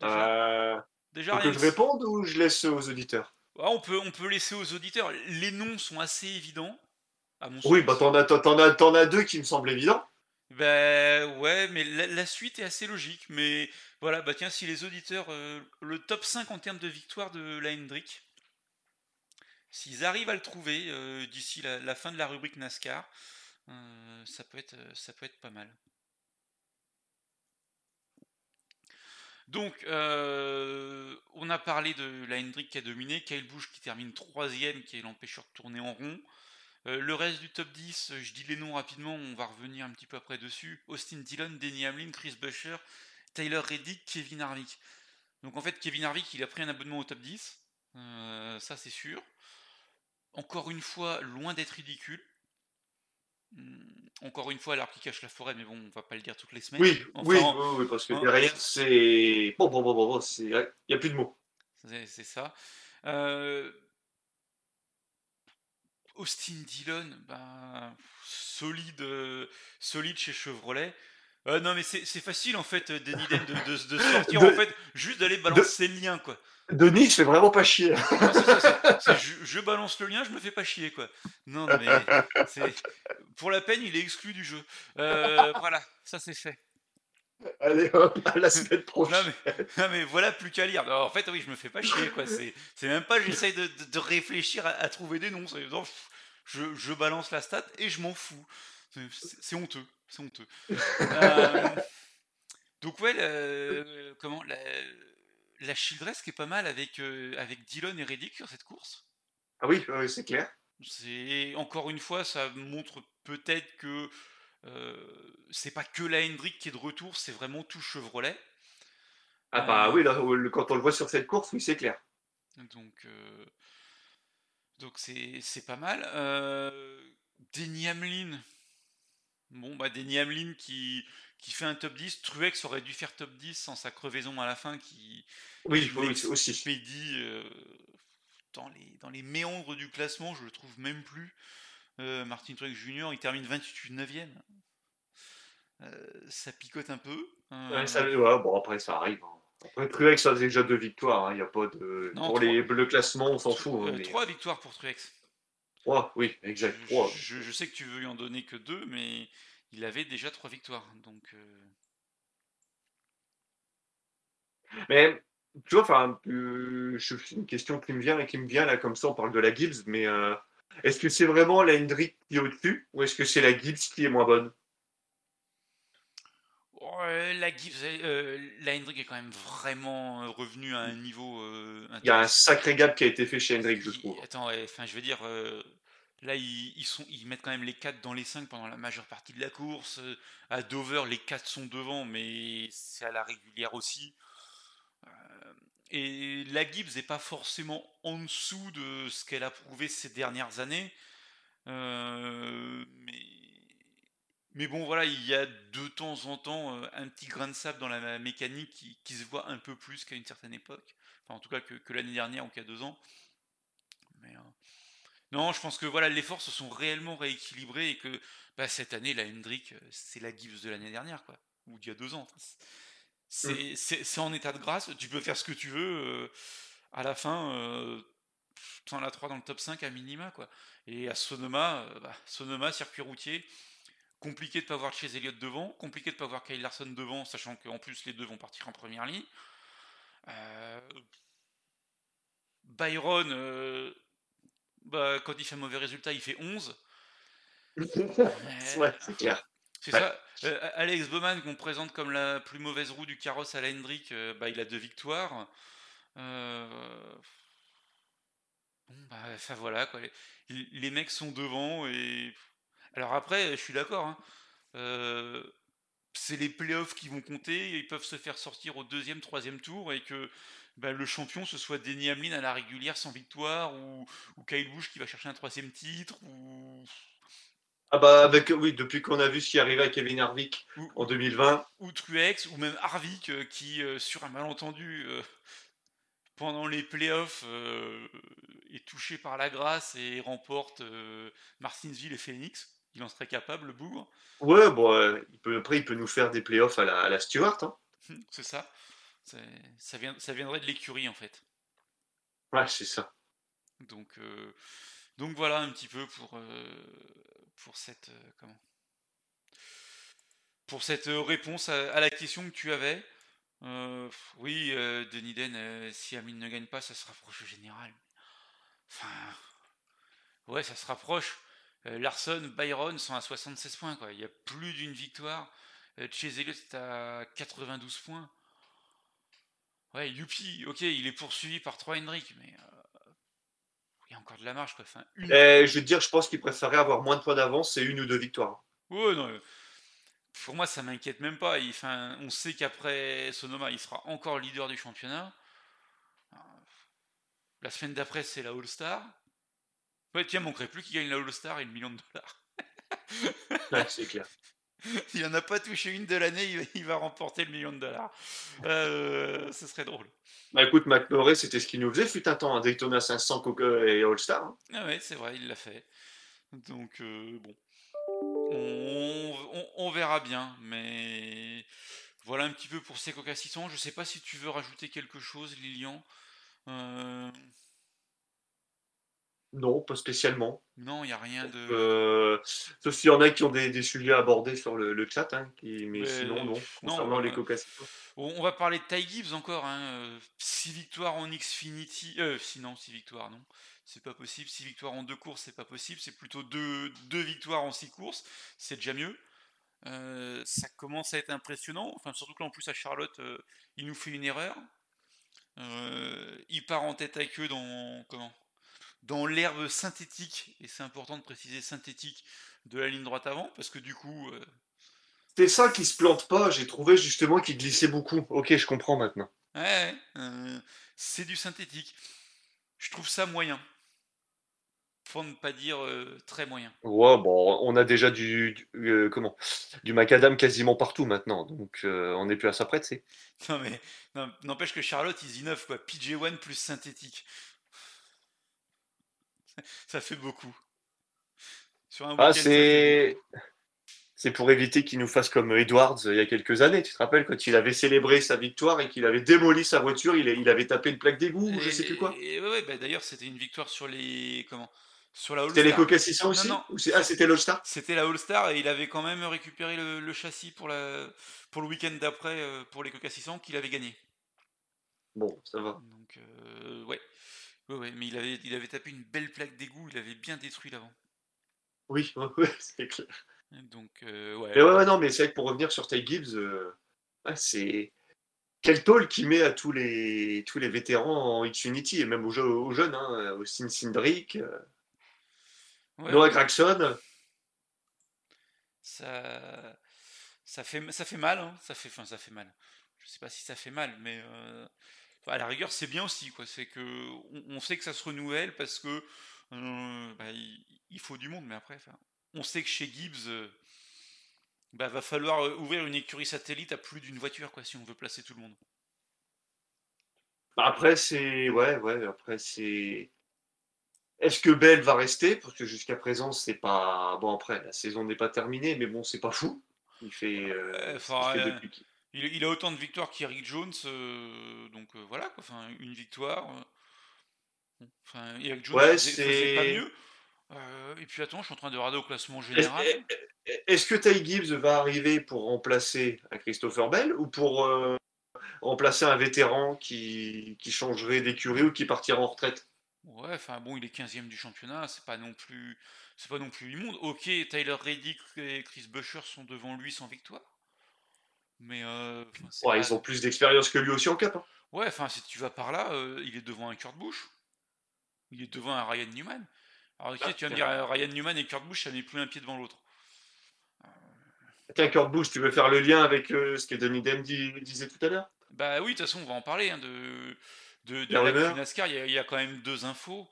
Déjà, Euh, déjà faut que je réponde ou je laisse aux auditeurs? Ah, on, peut, on peut laisser aux auditeurs. Les noms sont assez évidents, à mon Oui, sens. bah t'en as, t'en as, t'en as deux qui me semblent évidents. Ben ouais, mais la, la suite est assez logique. Mais voilà, bah tiens, si les auditeurs, euh, le top 5 en termes de victoire de la Hendrick, s'ils arrivent à le trouver euh, d'ici la, la fin de la rubrique NASCAR, euh, ça, peut être, ça peut être pas mal. Donc, euh, on a parlé de la Hendrick qui a dominé, Kyle Busch qui termine troisième, qui est l'empêcheur de tourner en rond. Euh, le reste du top 10, euh, je dis les noms rapidement, on va revenir un petit peu après dessus. Austin Dillon, Denny Hamlin, Chris Buescher, Tyler Reddick, Kevin Harvick. Donc en fait, Kevin Harvick, il a pris un abonnement au top 10, euh, ça c'est sûr. Encore une fois, loin d'être ridicule. Hum, Encore une fois, l'arbre qui cache la forêt, mais bon, on va pas le dire toutes les semaines. Oui, Enfin, oui, oui, oui, parce que hein. derrière, c'est. Bon, bon, bon, bon. Il n'y a plus de mots. C'est ça. Euh, Austin Dillon, ben, solide, euh, solide chez Chevrolet. Euh, non mais c'est facile en fait, Denis Den, de, de- de sortir De- en fait, juste d'aller balancer le lien quoi. Denis, je fais vraiment pas chier. Non, ça, je, je balance le lien, je me fais pas chier quoi. Non, non, mais c'est pour la peine, il est exclu du jeu. Euh, voilà, ça c'est fait. Allez hop, à la semaine Non prochaine. mais, non, mais voilà plus qu'à lire. Non, en fait, oui, je me fais pas chier, quoi. C'est, même pas, j'essaye de, de- de réfléchir à, à trouver des noms. Non, je, je balance la stat et je m'en fous. C'est, honteux, c'est honteux. Euh, donc ouais, le- comment la, la Childress qui est pas mal avec euh, avec Dillon et Reddick sur cette course. Ah oui, oui, c'est clair. C'est encore une fois, ça montre peut-être que euh, c'est pas que la Hendrick qui est de retour, c'est vraiment tout Chevrolet. Ah bah Euh, oui, là, quand on le voit sur cette course, oui, c'est clair. Donc, euh, donc c'est, pas mal. Denny Hamlin. Bon, bah, Denny Hamlin qui, qui fait un top 10. Truex aurait dû faire top 10 sans sa crevaison à la fin qui, Oui, qui oui, aussi. euh, dans, les, dans les méandres du classement. Je le trouve même plus. Euh, Martin Truex Jr., il termine 28 9e. ça picote un peu. Euh, Ouais, ça- ouais, bon, après, ça arrive. hein. Après, Truex a déjà deux victoires. Il y a pas de... Non, Pour trois. les, le classement, on s'en fout. hein, euh, mais- trois victoires pour Truex. Trois, oui, exact. Je, Trois. je- je sais que tu veux lui en donner que deux, mais il avait déjà trois victoires. Donc, euh, Mais tu vois, enfin, euh, c'est une question qui me vient et qui me vient là comme ça. On parle de la Gibbs, mais euh, est-ce que c'est vraiment la Hendrick qui est au-dessus ou est-ce que c'est la Gibbs qui est moins bonne? Ouais, la Gibbs, euh, la Hendrick est quand même vraiment euh, revenue à un niveau Il y a un sacré gap qui a été fait chez Hendrick, je trouve. Attends, ouais, je veux dire, là, ils, ils sont, ils mettent quand même les 4 dans les 5 pendant la majeure partie de la course. À Dover, les 4 sont devant, mais c'est à la régulière aussi. Et la Gibbs n'est pas forcément en dessous de ce qu'elle a prouvé ces dernières années. Euh, mais, bon, voilà, il y a de temps en temps euh, un petit grain de sable dans la mécanique qui, se voit un peu plus qu'à une certaine époque. Enfin, en tout cas, que, l'année dernière ou a deux ans. Euh, non, je pense que voilà, les forces se sont réellement rééquilibrées et que bah, cette année, la Hendrick, c'est la Gibbs de l'année dernière, quoi. Ou d'il y a deux ans. Mm. C'est en état de grâce, tu peux faire ce que tu veux. à la fin, tu en as 3 dans le top 5 à minima, quoi. Et à Sonoma, bah, Sonoma, circuit routier, compliqué de pas voir chez Elliott devant, compliqué de pas voir Kyle Larson devant, sachant qu'en plus les deux vont partir en première ligne. Byron, bah, quand il fait un mauvais résultat, il fait 11. ouais, c'est clair. C'est ça. Euh, Alex Bowman, qu'on présente comme la plus mauvaise roue du carrosse à la Hendrick, euh, bah, il a deux victoires. Euh, bon, bah, ça voilà, quoi. Les, mecs sont devant et. Alors après, je suis d'accord. Hein. c'est les playoffs qui vont compter. Ils peuvent se faire sortir au deuxième, troisième tour et que bah, le champion ce soit Denny Hamlin à la régulière sans victoire ou, ou Kyle Busch qui va chercher un troisième titre ou ah bah avec oui, depuis qu'on a vu ce qui arrivait à Kevin Harvick en 2020. Ou Truex, ou même Harvick euh, qui, euh, sur un malentendu, euh, pendant les playoffs, est touché par la grâce et remporte Martinsville et Phoenix. Il en serait capable, le bougre. Ouais, bon, il peut, après il peut nous faire des playoffs à la, à la Stewart. Hein. C'est ça. Ça, vient, ça viendrait de l'écurie en fait. Ouais, c'est ça. Donc, donc voilà un petit peu pour, cette euh, comment? Pour cette euh, réponse à, la question que tu avais. Euh, oui, Denis Den, si Amine ne gagne pas, ça se rapproche au général. Enfin, ouais, ça se rapproche. Larson, Byron sont à 76 points, quoi. Il y a plus d'une victoire. Chez Elliott, c'est à 92 points. Ouais, youpi, ok, il est poursuivi par 3 Hendrick, mais encore de la marge. Quoi. Enfin, une... Eh, je veux dire, je pense qu'il préférerait avoir moins de points d'avance et une ou deux victoires. Ouais, non, pour moi, ça m'inquiète même pas. enfin, on sait qu'après Sonoma, il sera encore leader du championnat. La semaine d'après, c'est la All-Star. Ouais, tiens, manquerait plus qu'il gagne la All-Star et le million de dollars. ouais, c'est clair. Il n'en a pas touché une de l'année, il va remporter le million de dollars. Euh, ce serait drôle. Bah écoute, McMurray, c'était ce qu'il nous faisait, fut un temps, un Daytona 500 et All-Star. Hein. Ah ouais, c'est vrai, il l'a fait. Donc, euh, bon. On, verra bien, mais voilà un petit peu pour ces coca 600. Je sais pas si tu veux rajouter quelque chose, Lilian. Euh, non, pas spécialement. Non, il n'y a rien de. Euh, sauf s'il y en a qui ont des, sujets à aborder sur le, chat, hein, mais, sinon, non. Concernant les coca On va parler de Ty Gibbs encore. Hein. 6 victoires en Xfinity. Euh, sinon, 6 victoires, non. C'est pas possible. 6 victoires en deux courses, c'est pas possible. C'est plutôt 2 deux, victoires en 6 courses. C'est déjà mieux. Euh, ça commence à être impressionnant. Enfin, surtout que là, en plus, à Charlotte, euh, il nous fait une erreur. il part en tête à queue dans. Comment? Dans l'herbe synthétique, et c'est important de préciser synthétique, de la ligne droite avant, parce que du coup. Euh, c'est ça qui se plante pas, j'ai trouvé justement qu'il glissait beaucoup. Ok, je comprends maintenant. Ouais, euh, c'est du synthétique. Je trouve ça moyen. Pour ne pas dire euh, très moyen. Ouais, bon, on a déjà du, comment du macadam quasiment partout maintenant, donc on n'est plus à ça près, c'est. Non mais n'empêche que Charlotte ils innovent quoi, PJ1 plus synthétique. Ça fait beaucoup. ah, c'est. C'est pour éviter qu'il nous fasse comme Edwards il y a quelques années. Tu te rappelles quand il avait célébré sa victoire et qu'il avait démoli sa voiture, il, il avait tapé une plaque d'égout ou je sais plus quoi. Et, ouais, bah, d'ailleurs c'était une victoire sur les comment sur la C'était les coca aussi non, Ah c'était l'All-Star? C'était la All-Star et il avait quand même récupéré le, châssis pour la pour le week-end d'après euh, pour les coca 600 qu'il avait gagné. Bon, ça va. Donc euh, ouais. Ouais, mais il avait, il avait tapé une belle plaque d'égout, il avait bien détruit l'avant. Oui, ouais, c'est clair. Donc, euh, ouais. Mais ouais, non, mais c'est vrai que pour revenir sur Ty Gibbs, euh, c'est quel tôle qu'il met à tous les, tous les vétérans en Xfinity et même aux, aux jeunes, hein, Austin Cindric, euh, Noah Gregson. Ça, ça, fait, ça fait mal, hein, ça, fait, enfin, ça fait mal. Je sais pas si ça fait mal, mais à la rigueur, c'est bien aussi, quoi. C'est que on, sait que ça se renouvelle parce que Euh, bah, il, faut du monde, mais après, on sait que chez Gibbs, euh, bah, va falloir euh, ouvrir une écurie satellite à plus d'une voiture, quoi, si on veut placer tout le monde. Après, c'est. Ouais, ouais, après, c'est. Est-ce que Bell va rester? Parce que jusqu'à présent, c'est pas. Bon, après, la saison n'est pas terminée, mais bon, c'est pas fou. Il fait. il, a autant de victoires qu'Eric Jones, donc voilà, quoi. Enfin, une victoire. Enfin, Eric Jones ouais, c'est pas mieux. Euh, et puis attends, je suis en train de regarder au classement général. Est-ce que Ty Gibbs va arriver pour remplacer un Christopher Bell ou pour euh, remplacer un vétéran qui, qui changerait d'écurie ou qui partirait en retraite? Ouais, enfin bon, il est 15e du championnat, c'est pas non plus c'est pas non plus immonde. Ok, Tyler Reddick et Chris Buescher sont devant lui sans victoire. Mais euh, ouais, ils ont plus d'expérience que lui aussi en cap. Hein. Ouais, enfin si tu vas par là, il est devant un Kurt Busch. Il est devant un Ryan Newman. Alors, ok, ah, tu vas me dire, euh, Ryan Newman et Kurt Busch, ça n'est plus un pied devant l'autre. Tiens, Kurt Busch, tu veux faire le lien avec euh, ce que Denis Dem disait tout à l'heure? Bah oui, de toute façon, on va en parler. Hein, de de, de NASCAR, il y, a, quand même deux infos.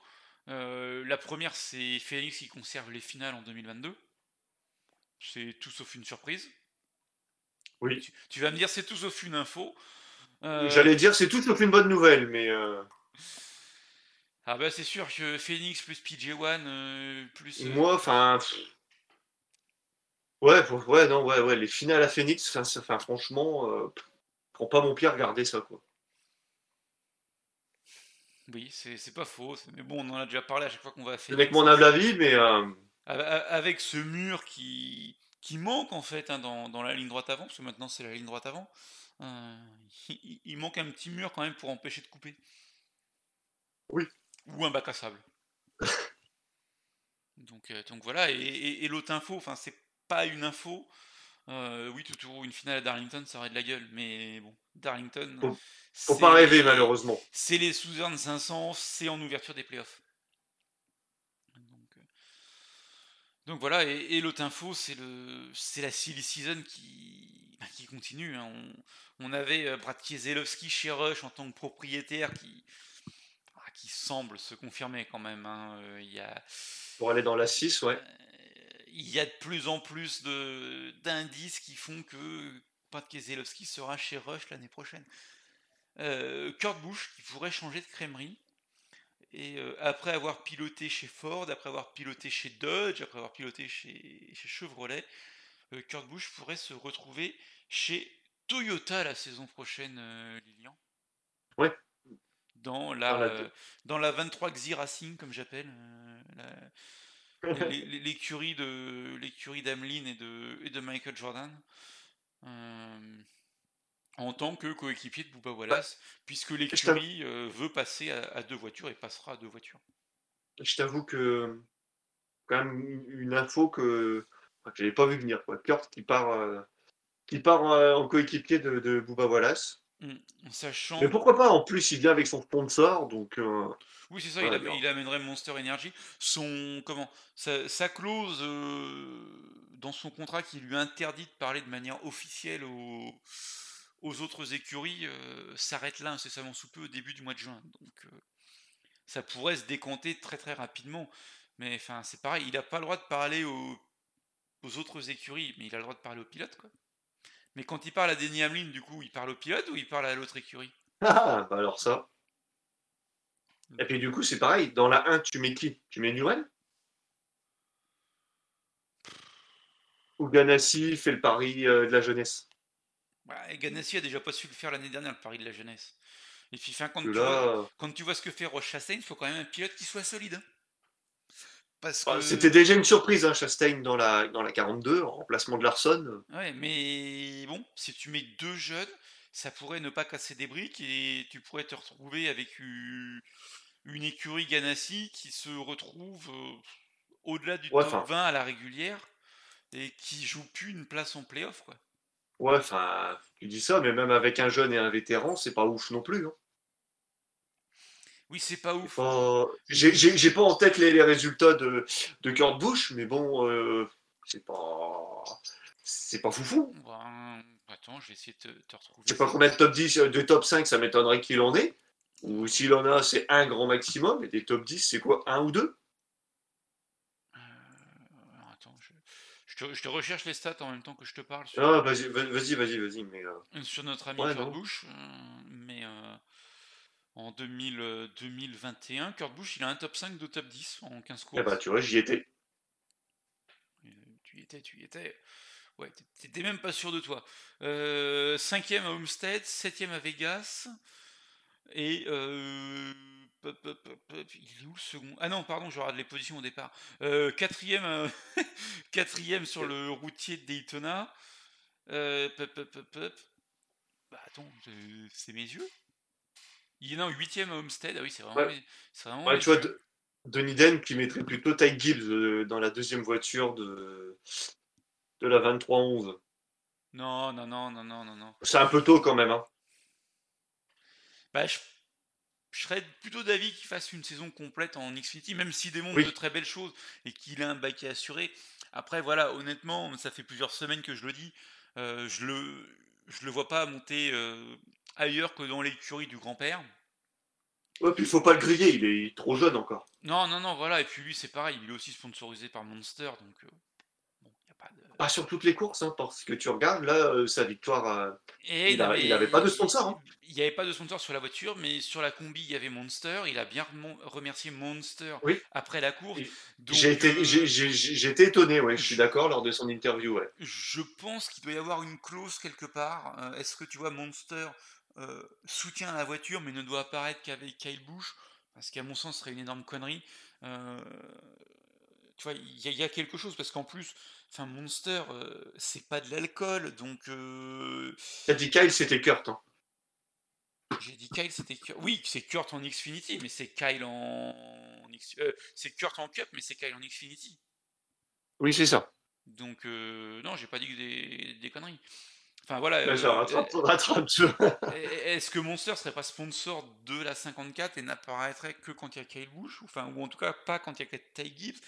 Euh, la première, c'est Phoenix qui conserve les finales en 2022. C'est tout sauf une surprise. Oui. Tu, vas me dire, c'est tout sauf une info. J'allais dire, c'est tout sauf une bonne nouvelle, mais. Ah bah c'est sûr que Phoenix plus PJ1 euh, plus. Euh, Moi, enfin. Ouais, ouais, non, ouais, ouais, les finales à Phoenix, enfin, franchement, euh, prends pas mon pied à regarder ça, quoi. Oui, c'est pas faux, mais bon, on en a déjà parlé à chaque fois qu'on va à Phoenix. Avec mon humble avis, mais. Avec ce mur qui, qui manque en fait hein, dans, dans, la ligne droite avant, parce que maintenant c'est la ligne droite avant, il, il manque un petit mur quand même pour empêcher de couper. Oui. Ou un bac à sable. donc, euh, donc voilà, et, l'autre info, enfin c'est pas une info. Euh, oui, toujours une finale à Darlington, ça aurait de la gueule, mais bon, Darlington. Faut, pas rêver, malheureusement. C'est les Southern 500, c'est en ouverture des playoffs. Donc, euh, donc voilà, et, l'autre info, c'est le, c'est la silly season qui, bah, qui continue. Hein. On, on, avait Brad Kieselowski chez Rush en tant que propriétaire qui, qui semble se confirmer quand même. Hein. Euh, y a, Pour aller dans la 6, ouais. Euh, il y a de plus en plus d'indices qui font que Pat Keselowski sera chez Rush l'année prochaine. Euh, Kurt Busch qui pourrait changer de crèmerie. Et après avoir piloté chez Ford, après avoir piloté chez Dodge, après avoir piloté chez, chez Chevrolet, Kurt Busch pourrait se retrouver chez Toyota la saison prochaine, Lilian. Ouais, dans la, euh, dans la 23 Xi Racing, comme j'appelle, euh, l'écurie d'Ameline et de, et de Michael Jordan. Euh, en tant que coéquipier de Wallace, bah, puisque l'écurie veut passer à, deux voitures et passera à deux voitures. Je t'avoue que quand même une info que, je n'avais pas vu venir. Quoi. Kurt qui part, qui part en coéquipier de, de Bubba Wallace. Mmh, sachant... Mais pourquoi pas En plus, il vient avec son sponsor, donc. Euh, oui, c'est ça. il, amènerait Monster Energy. Son comment sa, clause euh, dans son contrat qui lui interdit de parler de manière officielle aux, aux autres écuries euh, s'arrête là incessamment sous peu au début du mois de juin. Donc ça pourrait se décanter très très rapidement. Mais enfin, c'est pareil. Il n'a pas le droit de parler aux, aux autres écuries, mais il a le droit de parler aux pilotes. Mais quand il parle à Denis Hamlin, du coup, il parle au pilote ou il parle à l'autre écurie? Ah, bah alors ça. Et puis du coup, c'est pareil. Dans la 1, tu mets qui? Tu mets Newell? Ou Ganassi fait le pari euh, de la jeunesse? Bah, Ganassi a déjà pas su le faire l'année dernière, le pari de la jeunesse. Et puis, quand, tu vois, quand tu vois ce que fait Roche Chastain, il faut quand même un pilote qui soit solide. Hein. Bah, c'était déjà une surprise, hein, Chastain dans la, dans la 42, en remplacement de Larson. Ouais, mais bon, si tu mets deux jeunes, ça pourrait ne pas casser des briques et tu pourrais te retrouver avec une, écurie Ganassi qui se retrouve euh, au-delà du top 20 à la régulière et qui joue plus une place en playoff. Quoi. Ouais, enfin, tu dis ça, mais même avec un jeune et un vétéran, c'est pas ouf non plus. Hein. Oui, c'est pas ouf. J'ai pas en tête les, résultats de, de Kurt Busch, mais bon, euh, c'est pas. C'est pas foufou. Ben, attends, je vais essayer de te, retrouver. Je sais pas combien de top 10, euh, de top 5, ça m'étonnerait qu'il en ait. Ou s'il en a, c'est un grand maximum. Et des top 10, c'est quoi? Un ou deux? Je te, recherche les stats en même temps que je te parle. Sur, ah, vas-y, vas-y, vas-y, vas-y. Mais Sur notre ami Kurt Busch. mais en 2000, 2021, Kurt Busch, il a un top 5 de top 10 en 15 courses. Eh bah, tu vois, j'y étais. Tu y étais, tu y étais. Ouais, t'étais même pas sûr de toi. Euh, cinquième à Homestead, septième à Vegas. Et euh, il est où le second? Ah non, pardon, je regarde les positions au départ. Euh, quatrième, quatrième sur le routier de Daytona. bah attends, c'est mes yeux. Il est non, huitième à Homestead. Ah oui, c'est vraiment. vraiment ouais, tu vois, Denis Den qui mettrait plutôt Ty Gibbs dans la deuxième voiture de, de la 23-11. Non, non, non, non, non, non, non. C'est un peu tôt quand même. Hein. Bah, je, serais plutôt d'avis qu'il fasse une saison complète en Xfinity, même s'il démontre de très belles choses et qu'il a un bac assuré. Après, voilà, honnêtement, ça fait plusieurs semaines que je le dis. Euh, je le je le vois pas monter euh, ailleurs que dans l'écurie du grand-père. Ouais, puis il faut pas le griller, il est trop jeune encore. Non, non, non, voilà. Et puis lui, c'est pareil, il est aussi sponsorisé par Monster, donc euh, pas sur toutes les courses, hein, parce que tu regardes là, euh, sa victoire, euh, il n'avait pas de sponsor. Hein. Il n'y avait pas de sponsor sur la voiture, mais sur la combi, il y avait Monster. Il a bien remercié Monster après la course. J'ai été, euh, été, étonné, ouais, je suis d'accord, lors de son interview. Ouais. Je pense qu'il doit y avoir une clause quelque part. Est-ce que tu vois, Monster soutient la voiture, mais ne doit apparaître qu'avec Kyle Busch? Parce qu'à mon sens, ce serait une énorme connerie. tu vois, il y, a quelque chose, parce qu'en plus Enfin, Monster, euh, c'est pas de l'alcool, donc. Euh... T'as dit Kyle, c'était Kurt. Hein. J'ai dit Kyle, c'était Kurt. Oui, c'est Kurt en Xfinity, mais c'est Kyle en. Euh, c'est Kurt en Cup, mais c'est Kyle en Xfinity. Oui, c'est ça. Donc, euh, non, j'ai pas dit des, des conneries. Enfin voilà. Est-ce que Monster serait pas sponsor de la 54 et n'apparaîtrait que quand il y a Kyle Busch? Enfin, ou en tout cas pas quand il y a Ty Gibbs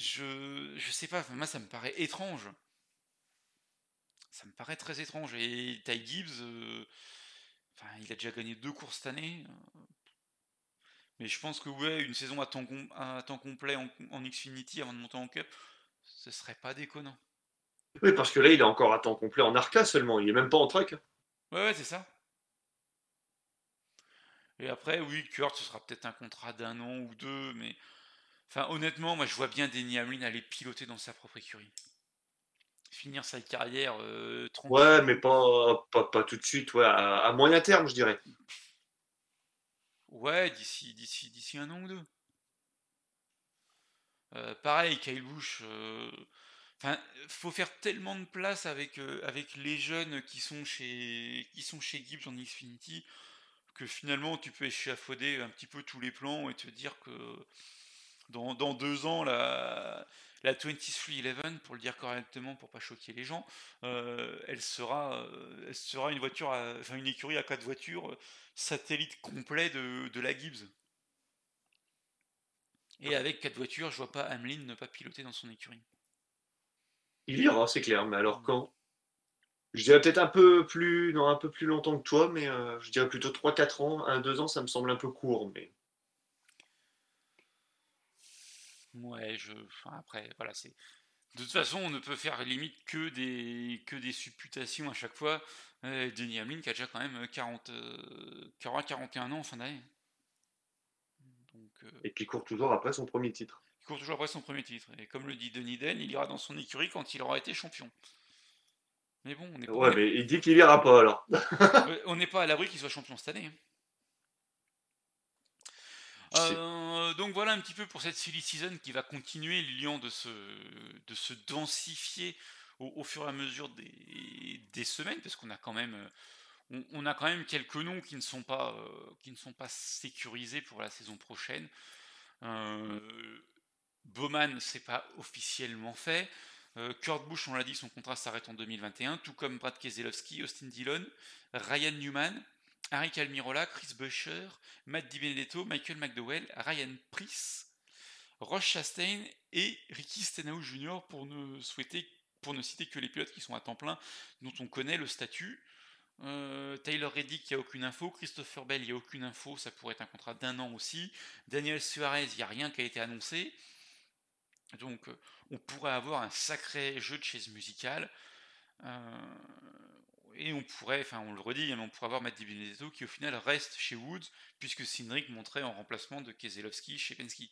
je, je sais pas, moi ça me paraît étrange. Ça me paraît très étrange. Et Ty Gibbs, euh, enfin, il a déjà gagné deux courses cette année. Mais je pense que ouais, une saison à temps, à temps complet en, en, Xfinity avant de monter en Cup, ce serait pas déconnant. Oui, parce que là, il est encore à temps complet en Arca seulement, il est même pas en truck. Ouais, ouais, c'est ça. Et après, oui, Kurt, ce sera peut-être un contrat d'un an ou deux, mais Enfin, honnêtement, moi, je vois bien Denny Hamlin aller piloter dans sa propre écurie. Finir sa carrière euh, Ouais, mais pas, pas, tout de suite, ouais, à, moyen terme, je dirais. Ouais, d'ici, d'ici, d'ici un an ou deux. Euh, pareil, Kyle Busch. Euh, enfin, faut faire tellement de place avec, avec les jeunes qui sont chez qui sont chez Gibbs en Xfinity que finalement tu peux échafauder un petit peu tous les plans et te dire que dans, deux ans, la, la 2311, pour le dire correctement, pour pas choquer les gens, euh, elle, sera, euh, elle sera une voiture, enfin une écurie à quatre voitures, satellite complet de, la Gibbs. Et avec quatre voitures, je vois pas Hamlin ne pas piloter dans son écurie. Il ira, c'est clair, mais alors quand? Je dirais peut-être un peu plus non, un peu plus longtemps que toi, mais euh, je dirais plutôt 3-4 ans, 1-2 ans, ça me semble un peu court, mais. Ouais, je. Enfin, après, voilà, c'est. De toute façon, on ne peut faire limite que des, que des supputations à chaque fois. Denis Hamlin qui a déjà quand même 40, euh, 41 ans en fin d'année. Euh, et qui court toujours après son premier titre. Il court toujours après son premier titre. Et comme le dit Denis Den, il ira dans son écurie quand il aura été champion. Mais bon, on n'est pas. Ouais, mais il dit qu'il ira pas alors. on n'est pas à l'abri qu'il soit champion cette année. Hein. Euh, donc voilà un petit peu pour cette silly season qui va continuer Lyon de se, de se densifier au, fur et à mesure des, des semaines, parce qu'on a quand même on, a quand même quelques noms qui ne sont pas euh, qui ne sont pas sécurisés pour la saison prochaine. Euh, Bowman, c'est pas officiellement fait. Euh, Kurt Busch, on l'a dit, son contrat s'arrête en 2021, tout comme Brad Keselowski, Austin Dillon, Ryan Newman, Harry Calmirola, Chris Buescher, Matt DiBenedetto, Michael McDowell, Ryan Price, Roche Chastain et Ricky Stenhouse Jr. pour ne souhaiter pour ne citer que les pilotes qui sont à temps plein, dont on connaît le statut. Euh, Tyler Reddick, il n'y a aucune info. Christopher Bell, il n'y a aucune info. Ça pourrait être un contrat d'un an aussi. Daniel Suarez, il n'y a rien qui a été annoncé. Donc euh, on pourrait avoir un sacré jeu de chaise musicale. Euh, et on pourrait, enfin on le redit, mais on pourrait avoir Matt Benedetto qui au final reste chez Woods, puisque Cindric montrait en remplacement de Keselowski chez Penske.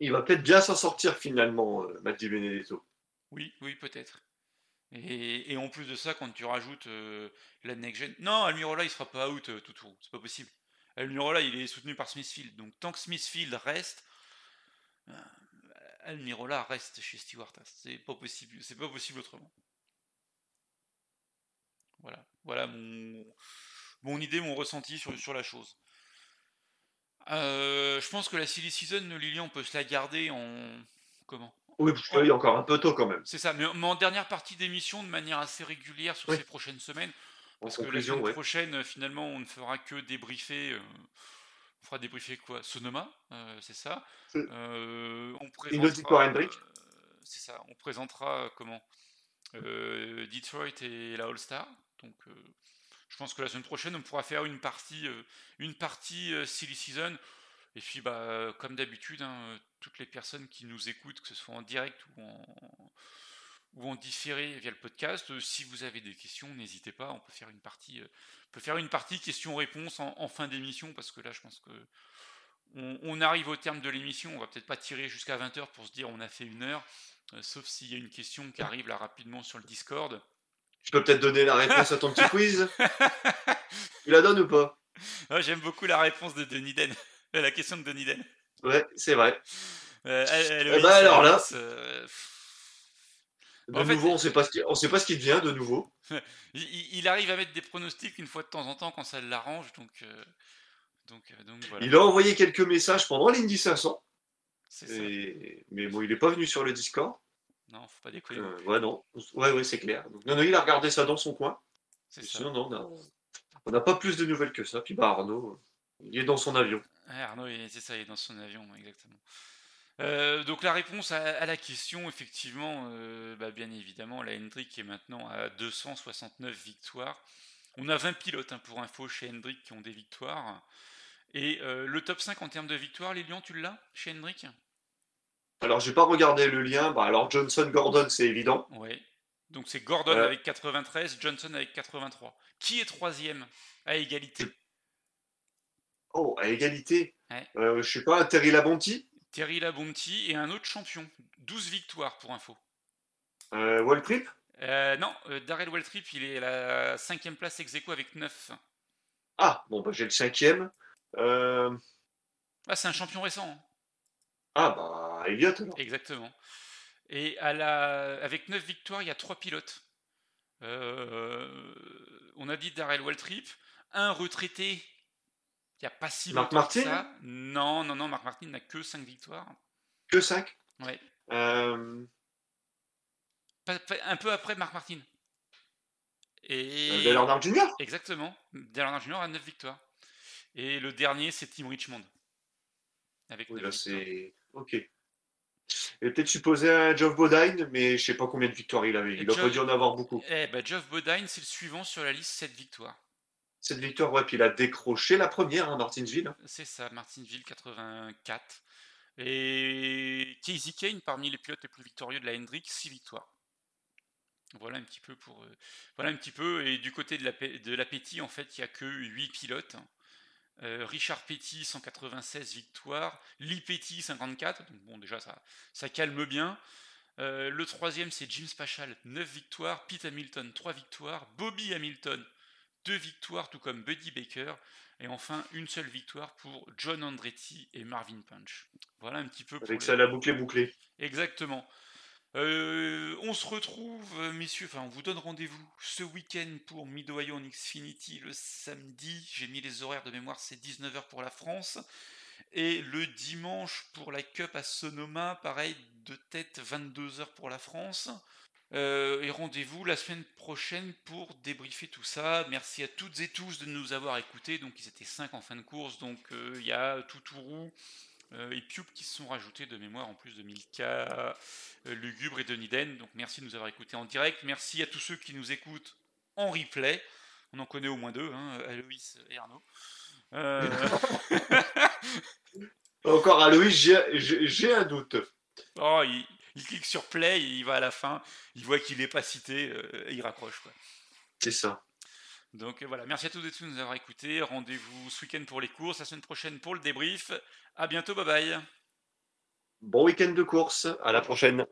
Il va peut-être bien s'en sortir finalement, euh, Matt Benedetto. Oui, oui, peut-être. Et, en plus de ça, quand tu rajoutes la next gen. Non, Almirola il sera pas out tout tour, c'est pas possible. Almirola il est soutenu par Smithfield, donc tant que Smithfield reste, Almirola reste chez Stewart. C'est pas possible, c'est pas possible autrement. Voilà, voilà mon, mon idée, mon ressenti sur, sur la chose. Euh, je pense que la silly season, Lilian, on peut se la garder en comment? Oui, parce qu'il y a encore un peu tôt quand même. C'est ça, mais, en dernière partie d'émission, de manière assez régulière sur ces prochaines semaines, parce que la semaine prochaine, finalement, on ne fera que débriefer. Euh, on fera débriefer quoi? Sonoma, euh, c'est ça. Euh, on présentera. Euh, c'est ça. On présentera comment? Detroit et la All Star. Donc, je pense que la semaine prochaine, on pourra faire une partie, une partie silly season. Et puis, bah, comme d'habitude, hein, toutes les personnes qui nous écoutent, que ce soit en direct ou en, ou en différé via le podcast. si vous avez des questions, n'hésitez pas. On peut faire une partie, peut faire une partie questions-réponses en, fin d'émission parce que là, je pense que on, arrive au terme de l'émission. On va peut-être pas tirer jusqu'à 20h pour se dire on a fait une heure, euh, sauf s'il y a une question qui arrive là rapidement sur le Discord. Je peux peut-être donner la réponse à ton petit quiz. tu la donnes ou pas? Ah, J'aime beaucoup la réponse de Denis Den. la question de Denis Den. Ouais, c'est vrai. Euh, eh ben, alors là. Euh, de nouveau, on sait pas ce sait pas ce qui devient de nouveau. il, arrive à mettre des pronostics une fois de temps en temps quand ça l'arrange, donc, euh, donc, donc voilà. Il a envoyé quelques messages pendant l'Indy 500. Mais bon, il n'est pas venu sur le Discord. Non, faut pas déconner. Euh, ouais, non. Ouais, ouais, c'est clair. non, non, il a regardé ça dans son coin. C'est ça. non, on n'a pas plus de nouvelles que ça. Puis bah Arnaud, il est dans son avion. Arnaud, c'est ça, il est dans son avion, exactement. Euh, donc la réponse à, la question, effectivement, euh, bah, bien évidemment, la Hendrick est maintenant à 269 victoires. On a 20 pilotes hein, pour info chez Hendrick qui ont des victoires. Et euh, le top 5 en termes de victoires, Lilian, tu l'as chez Hendrick? Alors j'ai pas regardé le lien. Bah, alors Johnson, Gordon, c'est évident. Oui. Donc c'est Gordon avec 93, Johnson avec 83. Qui est troisième à égalité? Oh, à égalité? Je sais pas, Terry Labonti? Terry Labonti et un autre champion. 12 victoires pour info. Euh, Waltrip? Euh, Non, euh, Darrell Waltrip, il est à la cinquième place ex avec 9. Ah, bon, bah, j'ai le cinquième. Euh... Ah, c'est un champion récent. Hein. Ah, bah, Elliott alors. Exactement. Et à la... avec 9 victoires, il y a 3 pilotes. Euh, on a dit Darrell Waltrip, un retraité il n'y a pas si longtemps que ça. Non, non, non, Marc Martin n'a que 5 victoires. Que 5 Oui. Euh... Un peu après Marc Martin. Et... Euh, Dale Junior? Exactement. Dale Junior a 9 victoires. Et le dernier, c'est Tim Richmond. Avec oui, là, c'est. Ok. Et peut-être supposé un Geoff Bodine, mais je sais pas combien de victoires il avait. Il pas dû en avoir beaucoup. Eh ben, Geoff Bodine, c'est le suivant sur la liste 7 victoires. Cette victoire, ouais, puis il a décroché la première en hein, Martinsville. C'est ça, Martinsville 84. Et Casey Kane, parmi les pilotes les plus victorieux de la Hendrick, 6 victoires. Voilà un petit peu pour. Euh, voilà un petit peu. Et du côté de la, de la Petit, en fait, il n'y a que 8 pilotes. Euh, Richard Petty, 196 victoires. Lee Petty, 54. Donc bon, déjà, ça, ça calme bien. Euh, le troisième, c'est Jim Spachal, 9 victoires. Pete Hamilton, 3 victoires. Bobby Hamilton, deux victoires, tout comme Buddy Baker. Et enfin, une seule victoire pour John Andretti et Marvin Punch. Voilà un petit peu. Pour Avec ça, la boucle est bouclée. Exactement. Euh, on se retrouve, euh, messieurs, enfin, on vous donne rendez-vous ce week-end pour Mid Ohio Xfinity le samedi. J'ai mis les horaires de mémoire, c'est 19h pour la France. Et le dimanche pour la Cup à Sonoma, pareil, de tête 22h pour la France. Euh, et rendez-vous la semaine prochaine pour débriefer tout ça. Merci à toutes et tous de nous avoir écoutés. Donc ils étaient 5 en fin de course. Donc il y a Toutourou et Piup qui se sont rajoutés de mémoire en plus de Milka, Lugubre et Deniden. Donc merci de nous avoir écoutés en direct. Merci à tous ceux qui nous écoutent en replay. On en connaît au moins deux, hein, Aloïs et Arnaud. Encore Aloïs, j'ai un doute. Oh, il, clique sur play, et il va à la fin, il voit qu'il n'est pas cité, et il raccroche. C'est ça. Donc euh, voilà, merci à tous et tous de nous avoir écoutés. Rendez-vous ce week-end pour les courses, la semaine prochaine pour le débrief. À bientôt, bye bye. Bon week-end de course, à la prochaine.